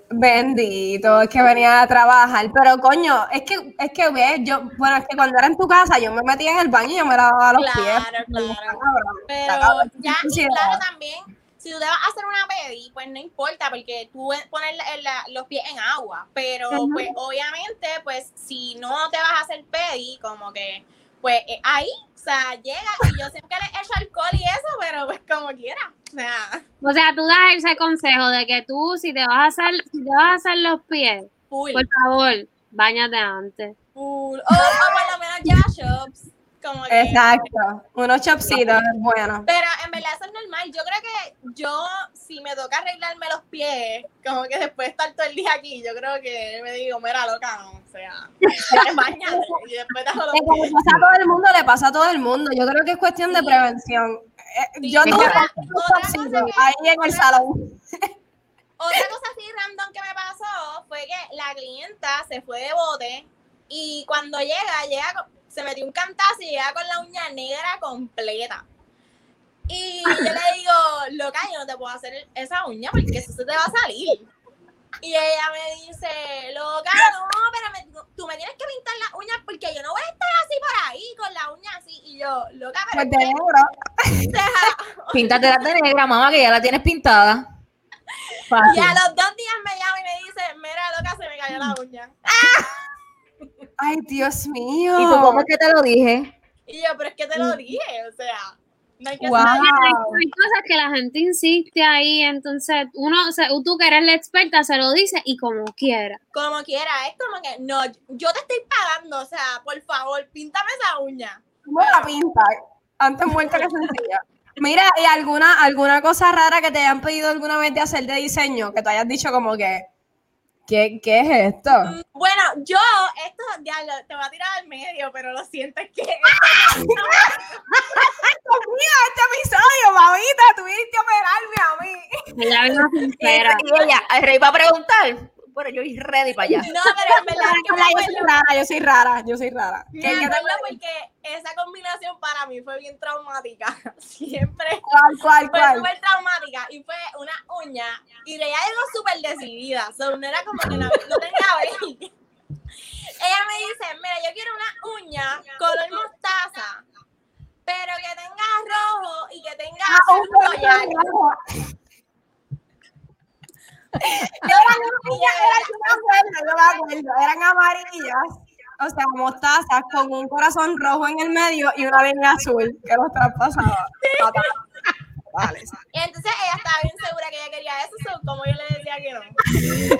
bendito, es que venía a trabajar. Pero coño, es que, es que ves, yo, bueno, es que cuando era en tu casa, yo me metía en el baño y yo me lavaba los pies. Claro, claro. Pero ya, y claro también, si tú te vas a hacer una pedi, pues no importa, porque tú pones la- la- los pies en agua, pero pues obviamente, pues si no te vas a hacer pedi, como que, pues eh, ahí, o sea, llega, y yo siempre le echo alcohol y eso, pero pues como quiera, o sea, O sea, tú das ese consejo de que tú, si te vas a hacer, si te vas a hacer los pies, full, por favor, bañate antes. full, o, o por lo menos lleva shops, como que... Exacto. Unos chopsitos, bueno. Pero en verdad eso es normal. Yo creo que yo, si me toca arreglarme los pies, como que después de estar todo el día aquí, yo creo que me digo, mira, loca, no. O sea, bañate y después hago los Le pasa a todo el mundo, le pasa a todo el mundo. Yo creo que es cuestión de prevención. Eh, Sí, yo tuve ahí en el salón. Otra cosa así random que me pasó fue que la clienta se fue de bote y cuando llega, llega con- se metió un cantazo y llega con la uña negra completa. Y yo le digo, loca, yo no te puedo hacer esa uña porque eso se te va a salir. Y ella me dice, loca, no, pero me- tú me tienes que pintar las uñas porque yo no voy a estar así por ahí con la uña así. Y yo, loca, pero Pues de es que, negro. Píntate la de negra, mamá, que ya la tienes pintada. y a los dos días me llama y me dice, mira, loca, se me cayó la uña. Ay, Dios mío. ¿Y tú cómo es que te lo dije? Y yo, pero es que te lo dije, o sea, no hay que Wow. ser- Hay, hay cosas que la gente insiste ahí, entonces uno, o sea, tú que eres la experta, se lo dice y como quiera. como quiera, es como que, no, yo te estoy pagando, o sea, por favor, píntame esa uña. ¿Cómo la pinta? Antes muerta que sencilla. Mira, ¿y alguna, alguna cosa rara que te hayan pedido alguna vez de hacer de diseño? Que tú hayas dicho como que, ¿qué, qué es esto? Bueno, yo, esto, ya lo- te voy a tirar al medio, pero lo siento, es que Dios mío, este episodio, mamita, tuviste que operarme a mí. Ella vino sincera. Y ella, el rey va a preguntar. Bueno, yo ir ready para allá. no, pero en verdad es que yo soy rara, yo soy rara, yo soy rara. me ¿Qué- qué te- acuerdo porque esa combinación para mí fue bien traumática, siempre ¿Cuál, cuál, fue cuál? súper traumática y fue una uña y ella llegó súper decidida, so, no era como que no, no tenía break. Ella me dice, mira, yo quiero una uña color mostaza, pero que tenga rojo y que tenga Ah, azul royal. Eran uñas, eran, amarillas, o sea, mostazas con un corazón rojo en el medio y una línea azul que los traspasaba. Vale. Y entonces ella estaba bien segura que ella quería eso, so, como yo le decía que no.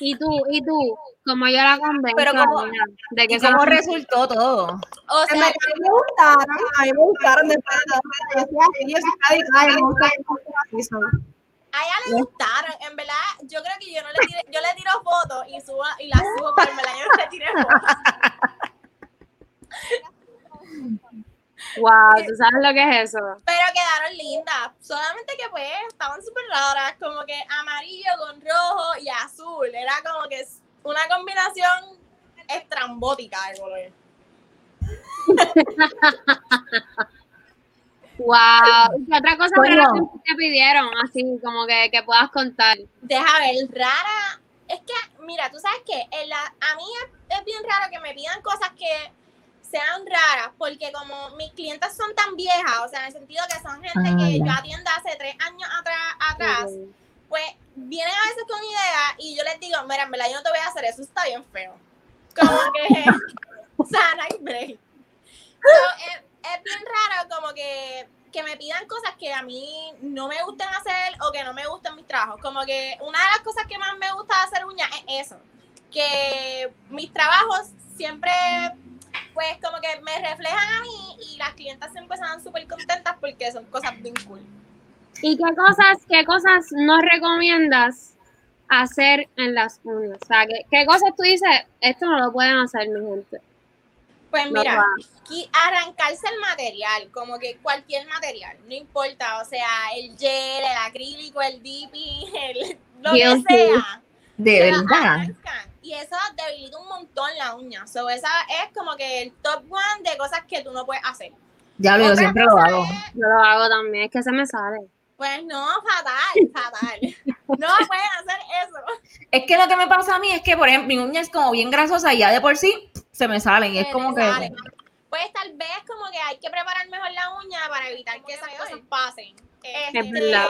Y tú, y tú, como yo la convenzo Pero como- de que ¿Y se cómo resultó todo? O sea, verdad, a mí me gustaron, a mí me gustaron de todo. Yo así, yo soy radical, me gusta que así son. A ella le gustaron, en verdad, yo creo que yo no le tiré, yo le tiro fotos y subo y las subo, pero en verdad yo no le tiré fotos. Wow, ¿tú sabes lo que es eso? Pero quedaron lindas. Solamente que pues estaban súper raras. Como que amarillo con rojo y azul. Era como que una combinación estrambótica de color. Wow. ¿Y qué otra cosa rara que te pidieron? Así como que, que puedas contar. Deja ver, rara. Es que, mira, tú sabes que a mí es, es bien raro que me pidan cosas que sean raras, porque como mis clientes son tan viejas, o sea, en el sentido que son gente Ah, que ya. yo atiendo hace tres años atrás, atrás, pues vienen a veces con ideas y yo les digo, mira, en verdad yo no te voy a hacer eso, está bien feo. Como que, o sea, no hay break. So, es, es bien raro como que, que me pidan cosas que a mí no me gusten hacer o que no me gusten mis trabajos. Como que una de las cosas que más me gusta hacer uñas es eso, que mis trabajos siempre pues como que me reflejan a mí y las clientas siempre están súper contentas porque son cosas bien cool. ¿Y qué cosas, qué cosas no recomiendas hacer en las uñas? O sea, ¿qué, qué cosas tú dices? Esto no lo pueden hacer, mi gente. Pues mira, arrancarse el material, como que cualquier material, no importa, o sea, el gel, el acrílico, el dipping, el, lo que sea. De verdad. Y eso debilita un montón la uña. So, esa es como que el top one de cosas que tú no puedes hacer. Ya lo yo siempre lo hago. es, Yo lo hago también, es que se me sale. Pues no, fatal, fatal. No pueden hacer eso. Es que lo que me pasa a mí es que, por ejemplo, mi uña es como bien grasosa y ya de por sí se me salen. Y es como que. sale. Pues tal vez como que hay que preparar mejor la uña para evitar que esas cosas pasen. Este, Es verdad.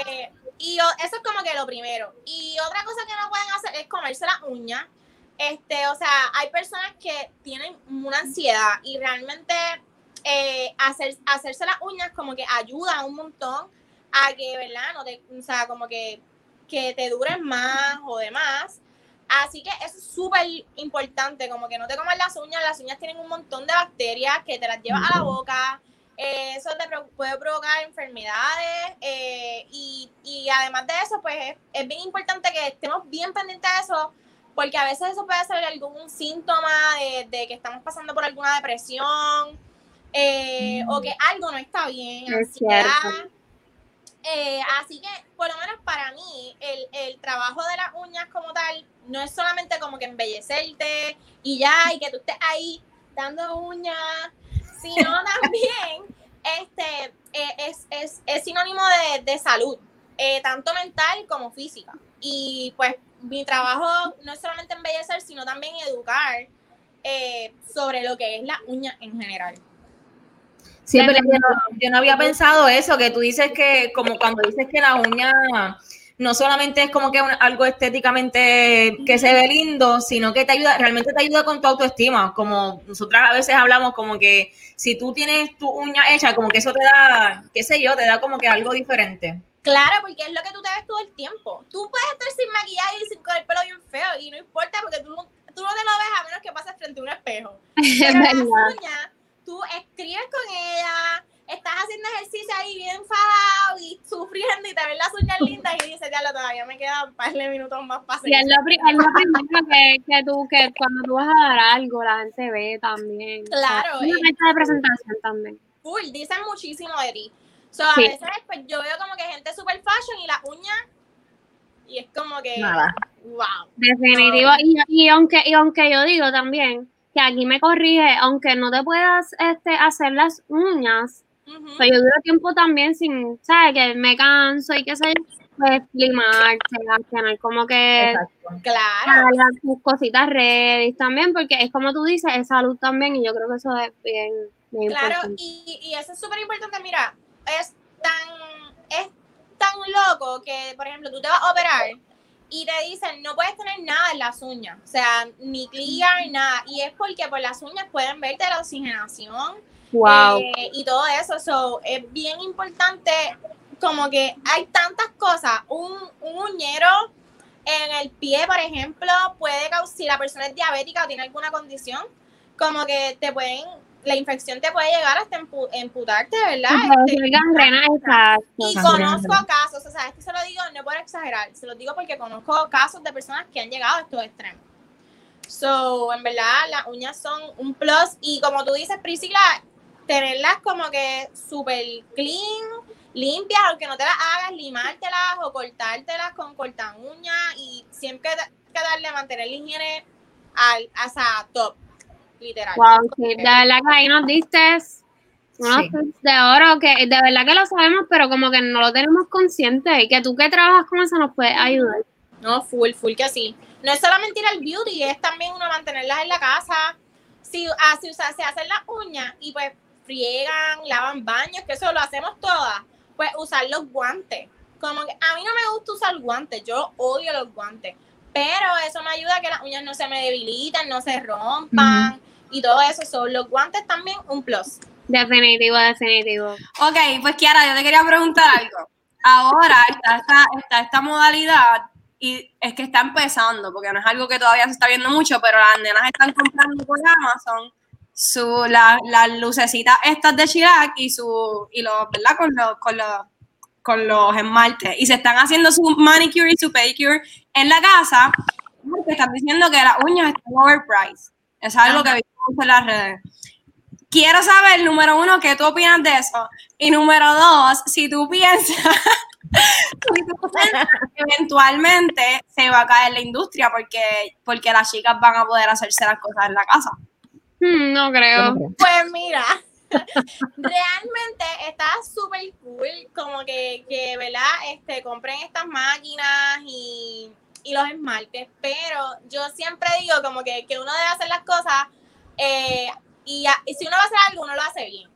y eso es como que lo primero. Y otra cosa que no pueden hacer es comerse la uña. Este, o sea, hay personas que tienen una ansiedad y realmente eh, hacer, hacerse las uñas como que ayuda un montón a que, ¿verdad? No te, o sea, como que, que te duren más o demás. Así que eso es súper importante, como que no te comas las uñas, las uñas tienen un montón de bacterias que te las llevas a la boca, eh, eso te puede provocar enfermedades eh, y, y además de eso, pues es, es bien importante que estemos bien pendientes de eso, porque a veces eso puede ser algún síntoma de, de que estamos pasando por alguna depresión eh, o que algo no está bien, Es ansiedad. cierto. Eh, así que, por lo menos para mí, el, el trabajo de las uñas como tal no es solamente como que embellecerte y ya, y que tú estés ahí dando uñas, sino también este, eh, es, es, es sinónimo de, de salud, eh, tanto mental como física. Y pues mi trabajo no es solamente embellecer, sino también educar sobre lo que es la uña en general. Sí, pero yo no, yo no había pensado eso, que tú dices que, como cuando dices que la uña no solamente es como que un- algo estéticamente que se ve lindo, sino que te ayuda, realmente te ayuda con tu autoestima. Como nosotras a veces hablamos como que si tú tienes tu uña hecha, como que eso te da, qué sé yo, te da como que algo diferente. Claro, porque es lo que tú te ves todo el tiempo. Tú puedes estar sin maquillaje y sin con el pelo bien feo y no importa porque tú, tú no te lo ves a menos que pases frente a un espejo. Es Pero las uñas, tú escribes con ella, estás haciendo ejercicio ahí bien enfadado y sufriendo y te ves las uñas lindas y dices, ya lo todavía me quedan un par de minutos más para hacer Y es eso". lo, pri- es lo primero que, que tú, que cuando tú vas a dar algo, la gente ve también. Claro, O sea, Una fecha de presentación también. Full, dicen muchísimo de ti. So, a Sí. veces pues, yo veo como que gente super fashion y las uñas y es como que, Nada. wow. Definitivo. Y, y aunque, y aunque yo digo también que aquí me corrige, aunque no te puedas este, hacer las uñas, Ujú. pues yo duro tiempo también sin, ¿sabes? Que me canso y qué sé yo, pues limárselas, tener como que Exacto. Claro. hacer tus cositas ready también, porque es como tú dices, es salud también y yo creo que eso es bien, bien Claro, importante. y, y eso es súper importante. Mira, es tan, es tan loco que, por ejemplo, tú te vas a operar y te dicen no puedes tener nada en las uñas, o sea, ni clear, nada. Y es porque por las uñas pueden verte la oxigenación Wow. eh, y todo eso. So, es bien importante, como que hay tantas cosas. Un, un uñero en el pie, por ejemplo, puede causar, si la persona es diabética o tiene alguna condición, como que te pueden, la infección te puede llegar hasta empu- emputarte, ¿verdad? Este, y conozco casos, o sea, esto se lo digo no por exagerar, se lo digo porque conozco casos de personas que han llegado a estos extremos. So, en verdad, las uñas son un plus y como tú dices, Priscila, tenerlas como que súper clean, limpias, aunque no te las hagas, limártelas o cortártelas con corta uña y siempre que darle, mantener la higiene al, hasta top, literal. Wow, sí, de verdad que ahí nos diste unos Sí. de oro que de verdad que lo sabemos, pero como que no lo tenemos consciente y que tú que trabajas con eso nos puedes ayudar. No, full, full que sí. No es solamente ir al beauty, es también uno mantenerlas en la casa. Si, ah, si usa- se hacen las uñas y pues friegan, lavan baños, que eso lo hacemos todas, pues usar los guantes. Como que a mí no me gusta usar guantes, yo odio los guantes, pero eso me ayuda a que las uñas no se me debiliten, no se rompan y todo eso. Son los guantes también un plus. Definitivo, definitivo. Ok, pues Kiara, yo te quería preguntar algo. Ahora está esta, está esta modalidad y es que está empezando, porque no es algo que todavía se está viendo mucho, pero las nenas están comprando por Amazon su, la- las lucecitas estas de Chirac y su, y los, ¿verdad? Con los, con los, con los esmaltes. Y se están haciendo su manicure y su pedicure en la casa, porque están diciendo que las uñas están overpriced. Es algo que vimos en las redes. quiero saber, número uno, qué tú opinas de eso. Y número dos, si tú piensas, si tú piensas que eventualmente se va a caer la industria porque, porque las chicas van a poder hacerse las cosas en la casa. Hmm, no creo. Pues mira, realmente está súper cool, como que, que, ¿verdad? Este, compren estas máquinas y, y los esmaltes, pero yo siempre digo como que, que uno debe hacer las cosas eh, y, si uno va a hacer algo, uno lo hace bien.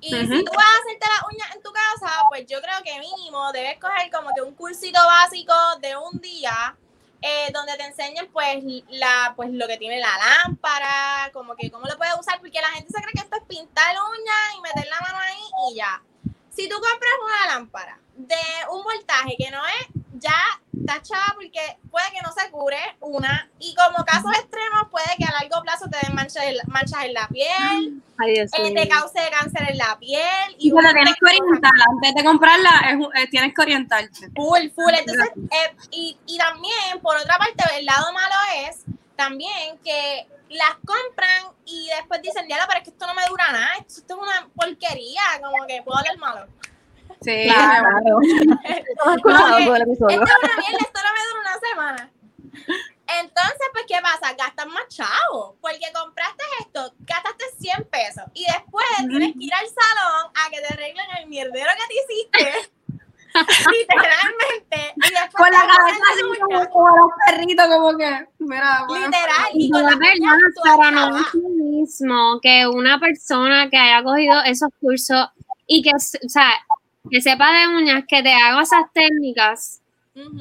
Y si tú vas a hacerte las uñas en tu casa, pues yo creo que mínimo debes coger como que un cursito básico de un día eh, donde te enseñen pues la pues lo que tiene la lámpara, como que cómo lo puedes usar, porque la gente se cree que esto es pintar uñas y meter la mano ahí y ya. Si tú compras una lámpara de un voltaje que no es, ya está chava porque puede que no se cure una y como casos extremos puede que a largo plazo te den manchas en la, manchas en la piel, Ay, Dios eh, te cause cáncer en la piel Y un tienes que orientarla, antes de comprarla, es eh, tienes que orientarte. Full, full. Entonces, eh, y, y también, por otra parte, el lado malo es también que las compran y después dicen, ya, pero es que esto no me dura nada, esto, esto es una porquería, como que puedo hablar malo. Sí, Claro. Escuchado todo el episodio. Esto es una mierda, esto no me dura una semana. Entonces, pues, ¿qué pasa? Gastas más chavo, porque compraste esto, gastaste 100 pesos y después tienes que ir al salón a que te arreglen el mierdero que te hiciste. literalmente. Y después Con la cabeza así como, como los perritos, como que, mira. Literal. Y con la verdad, pero no es lo mismo que una persona que haya cogido esos cursos y que, o sea, que sepa de uñas, que te haga esas técnicas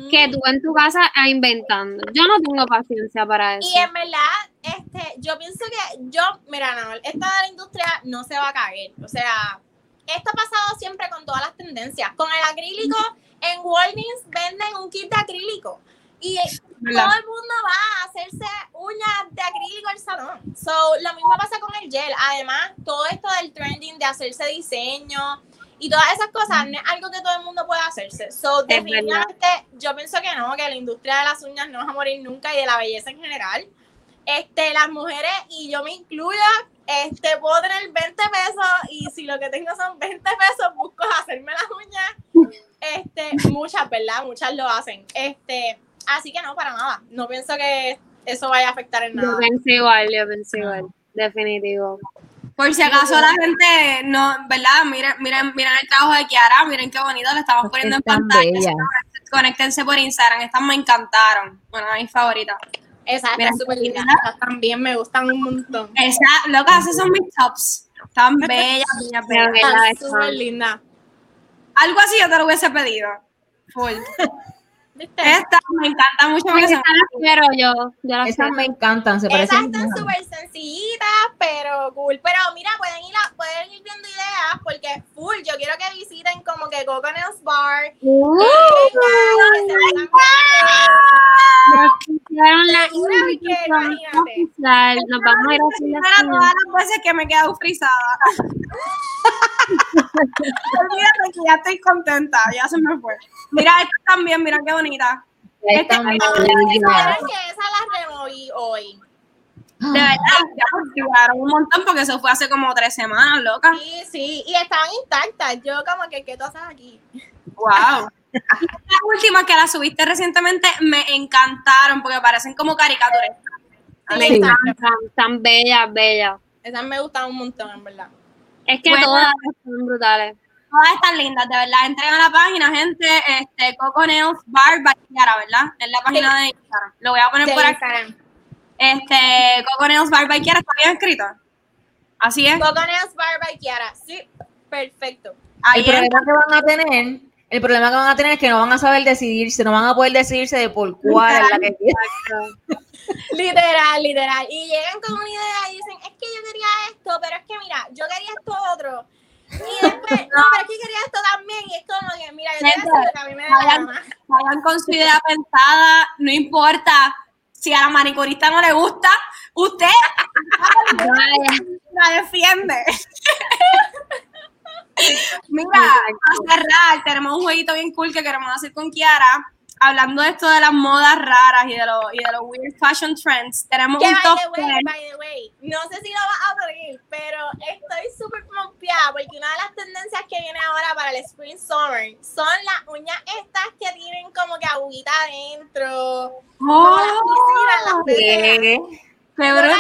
que tú en tu casa inventando. Yo no tengo paciencia para eso. Y en verdad, este, yo pienso que yo, mira, no, esta de la industria no se va a caer. O sea, esto ha pasado siempre con todas las tendencias. Con el acrílico, en Walgreens venden un kit de acrílico. Y ¿Verdad? todo el mundo va a hacerse uñas de acrílico al salón. So, lo mismo pasa con el gel. Además, todo esto del trending de hacerse diseño y todas esas cosas no es algo que todo el mundo puede hacerse. So, definitivamente, yo pienso que no, que la industria de las uñas no va a morir nunca y de la belleza en general. Este, las mujeres, y yo me incluyo, este, puedo tener 20 pesos y si lo que tengo son 20 pesos, busco hacerme las uñas. Este, muchas, ¿verdad? Muchas lo hacen. Este, así que no, para nada. No pienso que eso vaya a afectar en Yo nada. pensé igual, yo pensé igual, definitivo. Por si acaso la gente no, ¿verdad? Miren, miren, miren el trabajo de Kiara, miren qué bonito, le estamos poniendo en pantalla. Conéctense por Instagram, estas me encantaron. Bueno, mis favoritas. Está súper linda. mira. Estas también me gustan un montón. Esa, locas, esas son mis tops. Están bellas, bellas, bellas. Súper lindas. Algo así yo te lo hubiese pedido. Full. ¿Viste? Esta me encanta mucho porque Esas quiero yo, yo las Esas quiero. me encantan, se Esas están súper sencillitas, pero cool. Pero mira, pueden ir, a- pueden ir viendo ideas porque es full. Yo quiero que visiten como que Coco Nails Bar. Uh, que vengan, que se vean nos pusieron la Segura que, invitación imagínate. oficial. Nos vamos a ir a hacer Era las todas las veces que me he quedado frisada. Olvídate que ya estoy contenta, ya se me fue. Mira esta también, mira qué bonita. Están Ay, bellas. que esa la removí hoy. De verdad, ya porque un montón porque eso fue hace como tres semanas, loca. Sí, sí, y estaban intactas. Yo como que, ¿qué tú haces aquí? Wow. Las últimas que las subiste recientemente me encantaron porque parecen como caricaturas. Sí, encantan, tan bellas, bellas. Esas me gustan un montón, en verdad. Es que Bueno. todas son brutales. Todas están lindas, de verdad. Entren a la página, gente. Este, Coco Nails Bar by Kiara, ¿verdad? Es la página de Instagram. Lo voy a poner por aquí. Instagram. Este, Coco Nails Bar by Kiara, ¿está bien escrito? Así es. Coco Nails Bar by Kiara. Sí, perfecto. Ahí El es. problema que van a tener, el problema que van a tener es que no van a saber decidirse, no van a poder decidirse de por cuál es la que. Literal, literal. Y llegan con una idea y dicen, es que yo quería esto, pero es que mira, yo quería esto otro. Y después, no, pero es que quería esto también. Y es como que, mira, yo te voy a hacer lo que a mí me Vayan, vayan con su idea pensada, no importa si a la manicurista no le gusta, usted la defiende. Mira, a cerrar, tenemos un jueguito bien cool que queremos hacer con Kiara. hablando de esto de las modas raras y de los, y de los weird fashion trends, tenemos Que un by top the way, 10. by the way, no sé si lo vas a pedir, pero estoy súper pompeada porque una de las tendencias que viene ahora para el Spring Summer son las uñas estas que tienen como que agüita adentro, como las piscinas, las ¡Oh! piscinas. ¿Qué? ¡Qué viene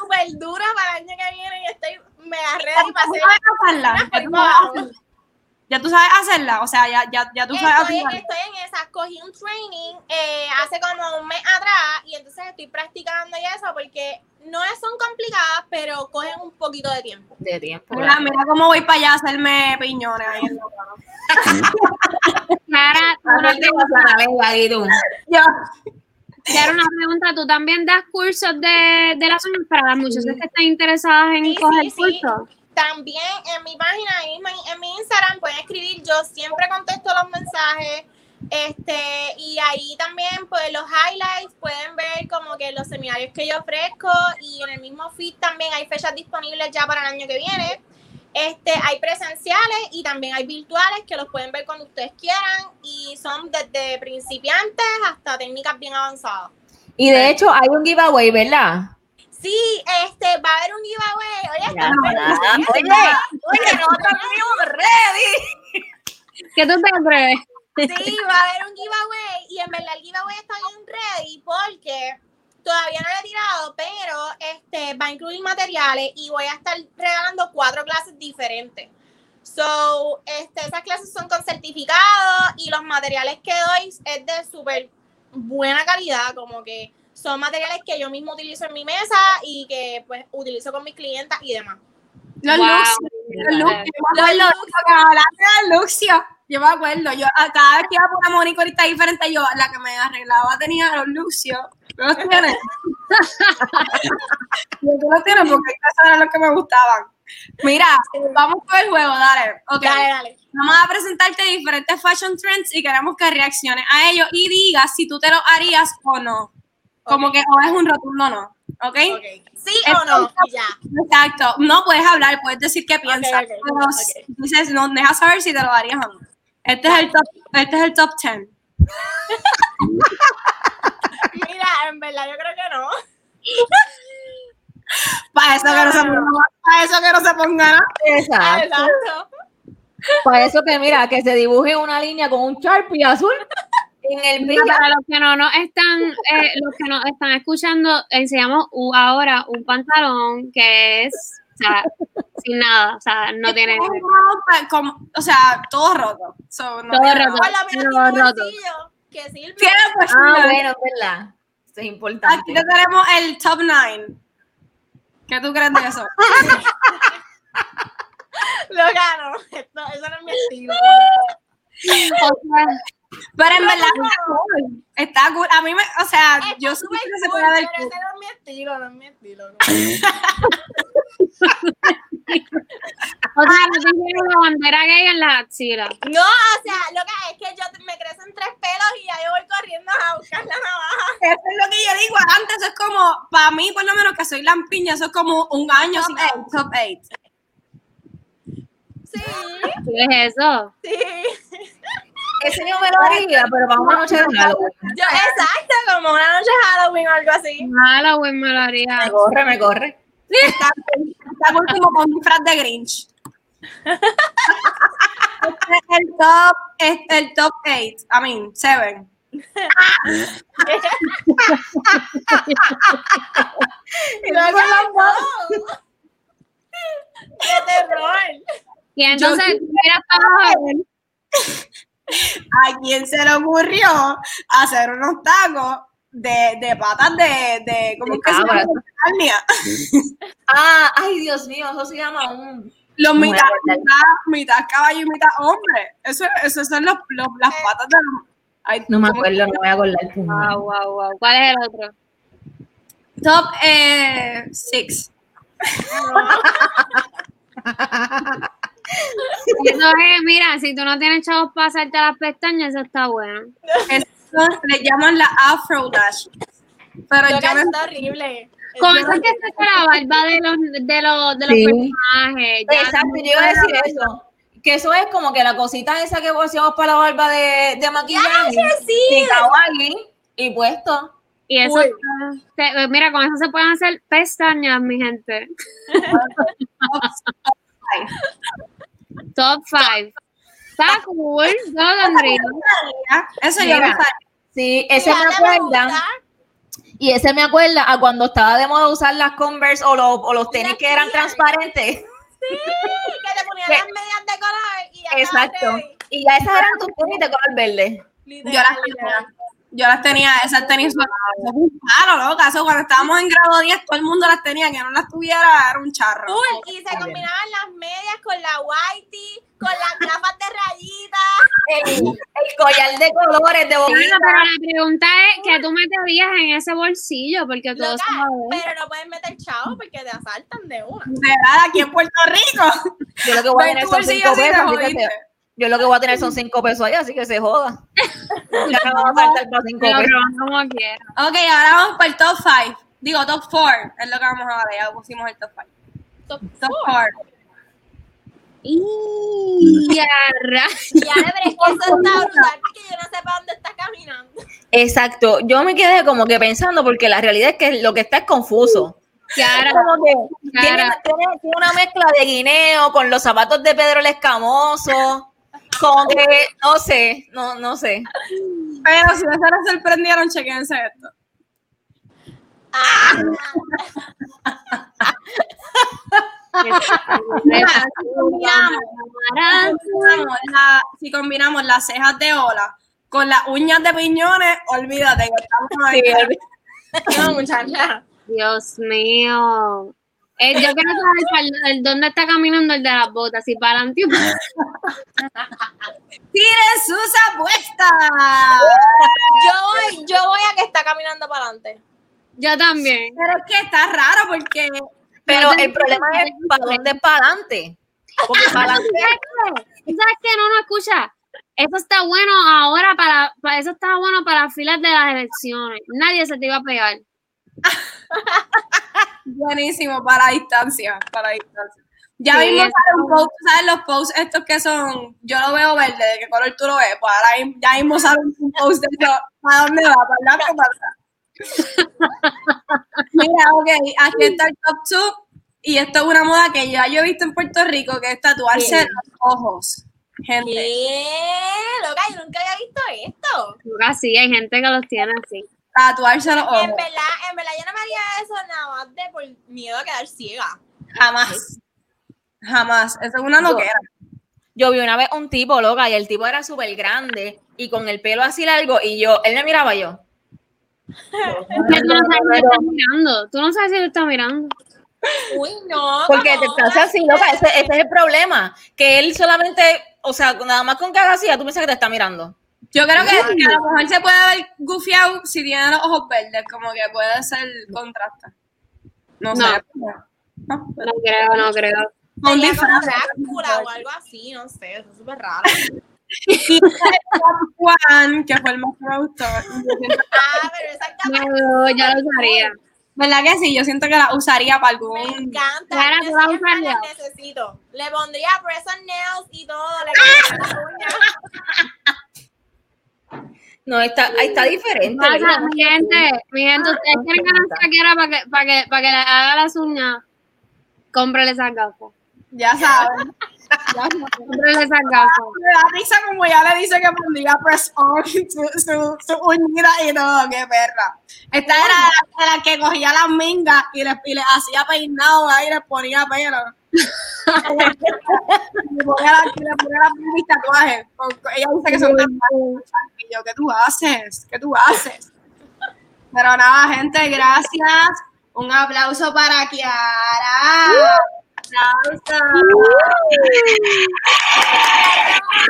súper dura para el año que viene y estoy para hacer ¿Tú sabes hacerla? ¿Ya tú hacerla? ¿Ya tú sabes hacerla? O sea, ya, ya, ya tú sabes Estoy, estoy en esa, cogí un training eh, hace como un mes atrás y entonces estoy practicando y eso porque no es- son complicadas, pero cogen un poquito de tiempo. De tiempo. Mira, mira cómo voy para allá a hacerme piñones ahí en la mano. Clara, una pregunta, Yo, Clara, una pregunta, ¿tú también das cursos de, de las uñas para las muchachas que están interesadas en Sí, coger sí, sí. cursos? También en mi página, en, en mi Instagram, pueden escribir, yo siempre contesto los mensajes. Este, y ahí también, pues los highlights, pueden ver como que los seminarios que yo ofrezco y en el mismo feed también hay fechas disponibles ya para el año que viene. Este, hay presenciales y también hay virtuales que los pueden ver cuando ustedes quieran y son desde principiantes hasta técnicas bien avanzadas. Y de hecho, hay un giveaway, ¿verdad? Sí, este, va a haber un giveaway. Oye, está. Oye, oye, nosotros ready. ¿Qué tú te crees? Sí, va a haber un giveaway y en verdad el giveaway está bien ready porque todavía no lo he tirado, pero este va a incluir materiales y voy a estar regalando cuatro clases diferentes. So, este, esas clases son con certificado y los materiales que doy es de súper buena calidad, como que son materiales que yo mismo utilizo en mi mesa y que pues utilizo con mis clientas y demás. los Wow. looks, los looks, yo me Yo me acuerdo, yo a- cada vez que iba por una monicorita diferente, yo la que me arreglaba tenía los Luxio. ¿Tú los tienes? Yo, ¿Tú los tienes? Porque esos eran los que me gustaban. Mira, vamos con el juego, dale. Ok. Dale, dale. Vamos a presentarte diferentes fashion trends y queremos que reacciones a ellos y digas si tú te lo harías o no. Como que o es un rotundo no. ¿Ok? Ok. ¿Sí o no? Ya. Exacto. No puedes hablar, puedes decir qué piensas. pero dices, no, deja saber si te lo harías o no. Este es el top, este es el top 10. Mira, en verdad yo creo que no. Para eso que no se ponga, para eso que no se ponga nada. Exacto. Exacto. Para eso que mira, que se dibuje una línea con un Sharpie azul en el Mira, brillo. para los que no nos están, eh, los que nos están escuchando, enseñamos ahora un pantalón que es, o sea, sin nada, o sea, no tiene ropa con- o sea, todo roto. So, no Todo roto. Un roto. que sirve. Tiene pues, Ah, bueno, verdad. Eso es importante. Aquí te tenemos el top 9. ¿Qué tú crees de eso? Lo gano. Esto, eso no es mi estilo. O sea, Pero en verdad está cool. Está cool. A mí me, o sea, Está yo súper siempre se cool, puede ver pero cool. ese no es mi estilo, no es mi estilo. no. o sea, no tiene la bandera gay en la axila. No, o sea, lo que es que yo me crecen tres pelos y ya yo voy corriendo a buscar la navaja. Eso es lo que yo digo. Antes eso es como, para mí, por lo menos que soy lampiña, eso es como un año sin top 8. Sí, ¿Qué es eso? sí. Ese yo me lo haría, pero para una noche de Halloween. Yo, exacto, como una noche de Halloween o algo así. Halloween me lo haría. Me corre, me corre. Está, está como con disfraz de Grinch. Este es el top, es el top 8. I mean, 7. Lo ganó. ¡Qué terror! Y entonces, mira para abajo. ¿A quién se le ocurrió hacer unos tacos de, de patas de, de ¿cómo De es que se llama? cabra. Ah, ay, Dios mío, eso se llama un. Los mitad, mitad, mitad caballo y mitad hombre. Eso, eso son los, los- las patas de los- ay, No me acuerdo, no me voy a acordar. Wow, wow, wow. ¿Cuál es el otro? Top 6. Eso es, mira, si tú no tienes chavos para hacerte las pestañas, eso está bueno. le llaman la Afro Dash. Pero yo me está horrible. Con eso es que se hace la barba de los, de los, de los Sí. personajes. ya Exacto, no yo iba a decir eso. que eso es como que la cosita esa que hacíamos para la barba de, de maquillaje, sí. y kawaii, y puesto. Y eso, se- mira, con eso se pueden hacer pestañas, mi gente. Top 5. Está cool, yo lo. Eso yo sabía. Sí, ese me acuerda, y ese me acuerda a cuando estaba de moda usar las Converse o los, o los tenis que eran transparentes. Que te ponían las medias de color y ya Exacto. Y ya esas eran tus tenis de color verde. Yo las tenía. Yo las tenía, esas tenis son un palo, loca. Eso cuando estábamos en grado 10, todo el mundo las tenía. Que no las tuviera era un charro. Cool. Y se combinaban las medias con la whitey, con las gafas de rayitas. El, el collar de colores de Claro, boquita. pero la pregunta es que tú meterías en ese bolsillo, porque todo Loca, se va a ver. pero no pueden meter chavo porque te asaltan de una. De verdad, aquí en Puerto Rico. Yo lo que voy a tener que yo lo que voy a tener son cinco pesos ahí, así que se joda. Ya me van a saltar para cinco pesos. proban como quiera. Ok, ahora vamos para el top 5. Digo, top 4 es lo que vamos a ver. Ya pusimos el top 5. Top Top 4. Y Ya, pero es que eso está brutal porque yo no sé para dónde está caminando. Exacto, yo me quedé como que pensando porque la realidad es que lo que está es confuso. Kiara, Como que tiene, Kiara. tiene- tiene una mezcla de guineo con los zapatos de Pedro el Escamoso. Como que, no sé, no, no sé. Pero si no se les sorprendieron, chequense esto. la- si combinamos las cejas de ola con las uñas de piñones, olvídate que estamos ahí. No, muchacha. Dios mío. Eh, yo quiero saber el, dónde está caminando el de las botas, si para adelante ¡Tiren sus apuestas! Yo voy, yo voy a que está caminando para adelante. Yo también. Pero es que está raro porque Pero el problema es para dónde es para adelante. Porque para adelante ¿Sabes qué? ¿Sabes qué? No, no, escucha. Eso está bueno ahora para, para- eso está bueno para las filas de las elecciones. Nadie se te iba a pegar. Buenísimo para distancia, para distancia. Ya Sí, mismo sale un post, ¿sabes los posts estos que son, yo lo veo verde, ¿de qué color tú lo ves? Pues ahora mismo- ya mismo sale un post de eso, ¿a dónde va? ¿Para para atrás? Mira, ok, aquí está el top 2 y esto es una moda que ya yo he visto en Puerto Rico, que es tatuarse Sí. los ojos. Gente, ¿Qué? Loca, yo nunca había visto esto. Así, hay gente que los tiene así. Tatuarse los ojos. En verdad, en verdad, yo no me haría eso nada más de por miedo a quedar ciega. Jamás. Jamás. Eso es una loquera. yo vi una vez un tipo, loca, y el tipo era súper grande y con el pelo así largo y yo, él me miraba yo. Porque tú no sabes si te está mirando. Tú no sabes si te está mirando. Uy, no. Porque te estás así, loca, ese, ese es el problema, que él solamente, o sea, nada más con que haga así, ya tú piensas que te está mirando. Yo creo que, que a lo mejor se puede ver gufiado si tiene los ojos verdes, como que puede ser contraste. No, No. sé. No. No creo, no creo. Disfraz. Drácula o algo así, no sé, eso es súper raro. Y Juan, que fue el más me siento- Ah, pero esa capa No, yo lo usaría. ¿Verdad que sí? Yo siento que la usaría para me algún... encanta. Clara, Yo tú la necesito. Le pondría press on nails y todo, le pondría las uñas. No, está, ahí está diferente. Pasa, mi gente, mi gente, ustedes quieren ganar saquera para que, para que, para que le haga las uñas. Cómprele esas gafas. Ya saben. Ya saben. Cómprele esas gafas. Me da risa como ya le dice que pondría press on su, su, su uñita y todo, qué perra. Esta era la, la que cogía las mingas y le, y le hacía peinado ahí y le ponía pelo. Le ponía la, las mis tatuajes. Ella dice que son tatuajes. Y yo, ¿qué tú haces? ¿Qué tú haces? Pero nada, gente, gracias. Un aplauso para Kiara. Aplauso.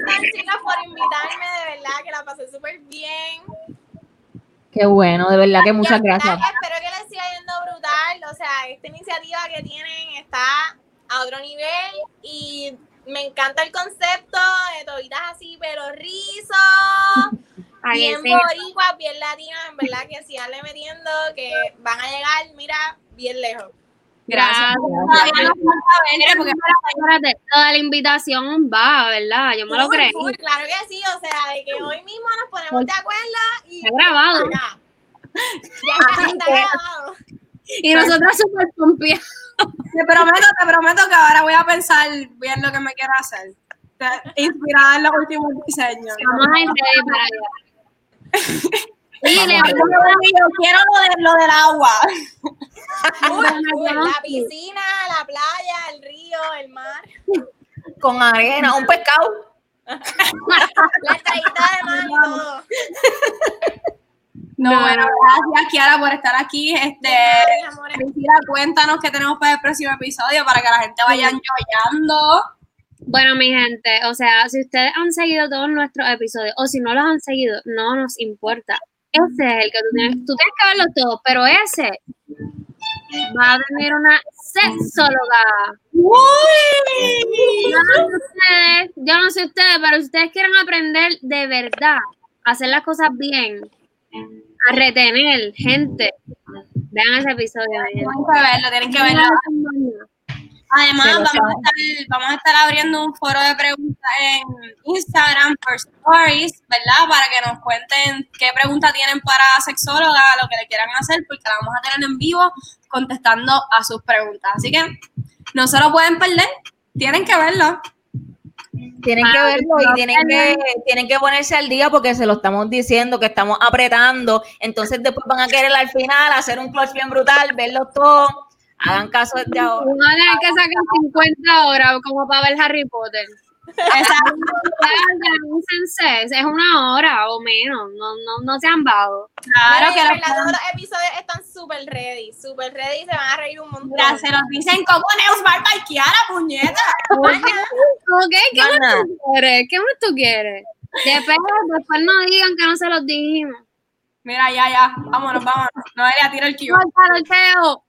Gracias, chicas, por invitarme, de verdad, que la pasé súper bien. Qué bueno, de verdad que muchas gracias. Espero que les siga yendo brutal. O sea, esta iniciativa que tienen está a otro nivel y me encanta el concepto de tobitas así, pero rizos, Ay, bien sí. boricuas, bien latinas. En verdad que siganle metiendo que van a llegar, mira, bien lejos. Gracias. Todavía nos falta ver, porque de la invitación va, ¿verdad? Yo me lo full, claro que sí, o sea, de que hoy mismo nos ponemos de acuerdo y Está grabado. ya. Ya está grabado. Y nosotros súper. Te prometo, te prometo que ahora voy a pensar bien lo que me quiero hacer. Inspirada en los últimos diseños. Vamos a ir para allá. Y le Yo quiero lo, de, lo del agua. La piscina, la playa, el río, el mar, Con arena, un pescado. la entradita de mar y todo. No, No. bueno, gracias Kiara por estar aquí. Este. Priscila, cuéntanos qué tenemos para el próximo episodio para que la gente vaya enjoyando. Bueno, mi gente, o sea, si ustedes han seguido todos nuestros episodios o si no los han seguido, no nos importa. Ese es el que tú tienes. Tú tienes que verlos todos, pero ese va a venir una sexóloga. Yo no sé ustedes, yo no sé ustedes, pero si ustedes quieren aprender de verdad hacer las cosas bien, a retener gente, vean ese episodio. Tienen que verlo, tienen que verlo. Además, vamos a, estar, vamos a estar abriendo un foro de preguntas en Instagram por Stories, ¿verdad? Para que nos cuenten qué pregunta tienen para sexóloga, lo que le quieran hacer, porque la vamos a tener en vivo contestando a sus preguntas. Así que no se lo pueden perder, tienen que verlo. Tienen que verlo y tienen que, tienen que ponerse al día porque se lo estamos diciendo, que estamos apretando. Entonces después van a querer al final hacer un clutch bien brutal, verlos todos. Hagan caso desde ahora. A tener que sacar 50 horas como para ver Harry Potter. Exacto. Úsense, es una hora o menos, no, no, no sean vagos. Claro Mira, que los episodios están súper ready, súper ready, se van a reír un montón. Mira, se nos dicen cómo Neusbar by Kiara, puñeta. Ok, ¿qué más tú quieres? ¿Qué más tú quieres? Después, después no digan que no se los dijimos. Mira, ya, ya, vámonos, vámonos. Noelia, tira el feo.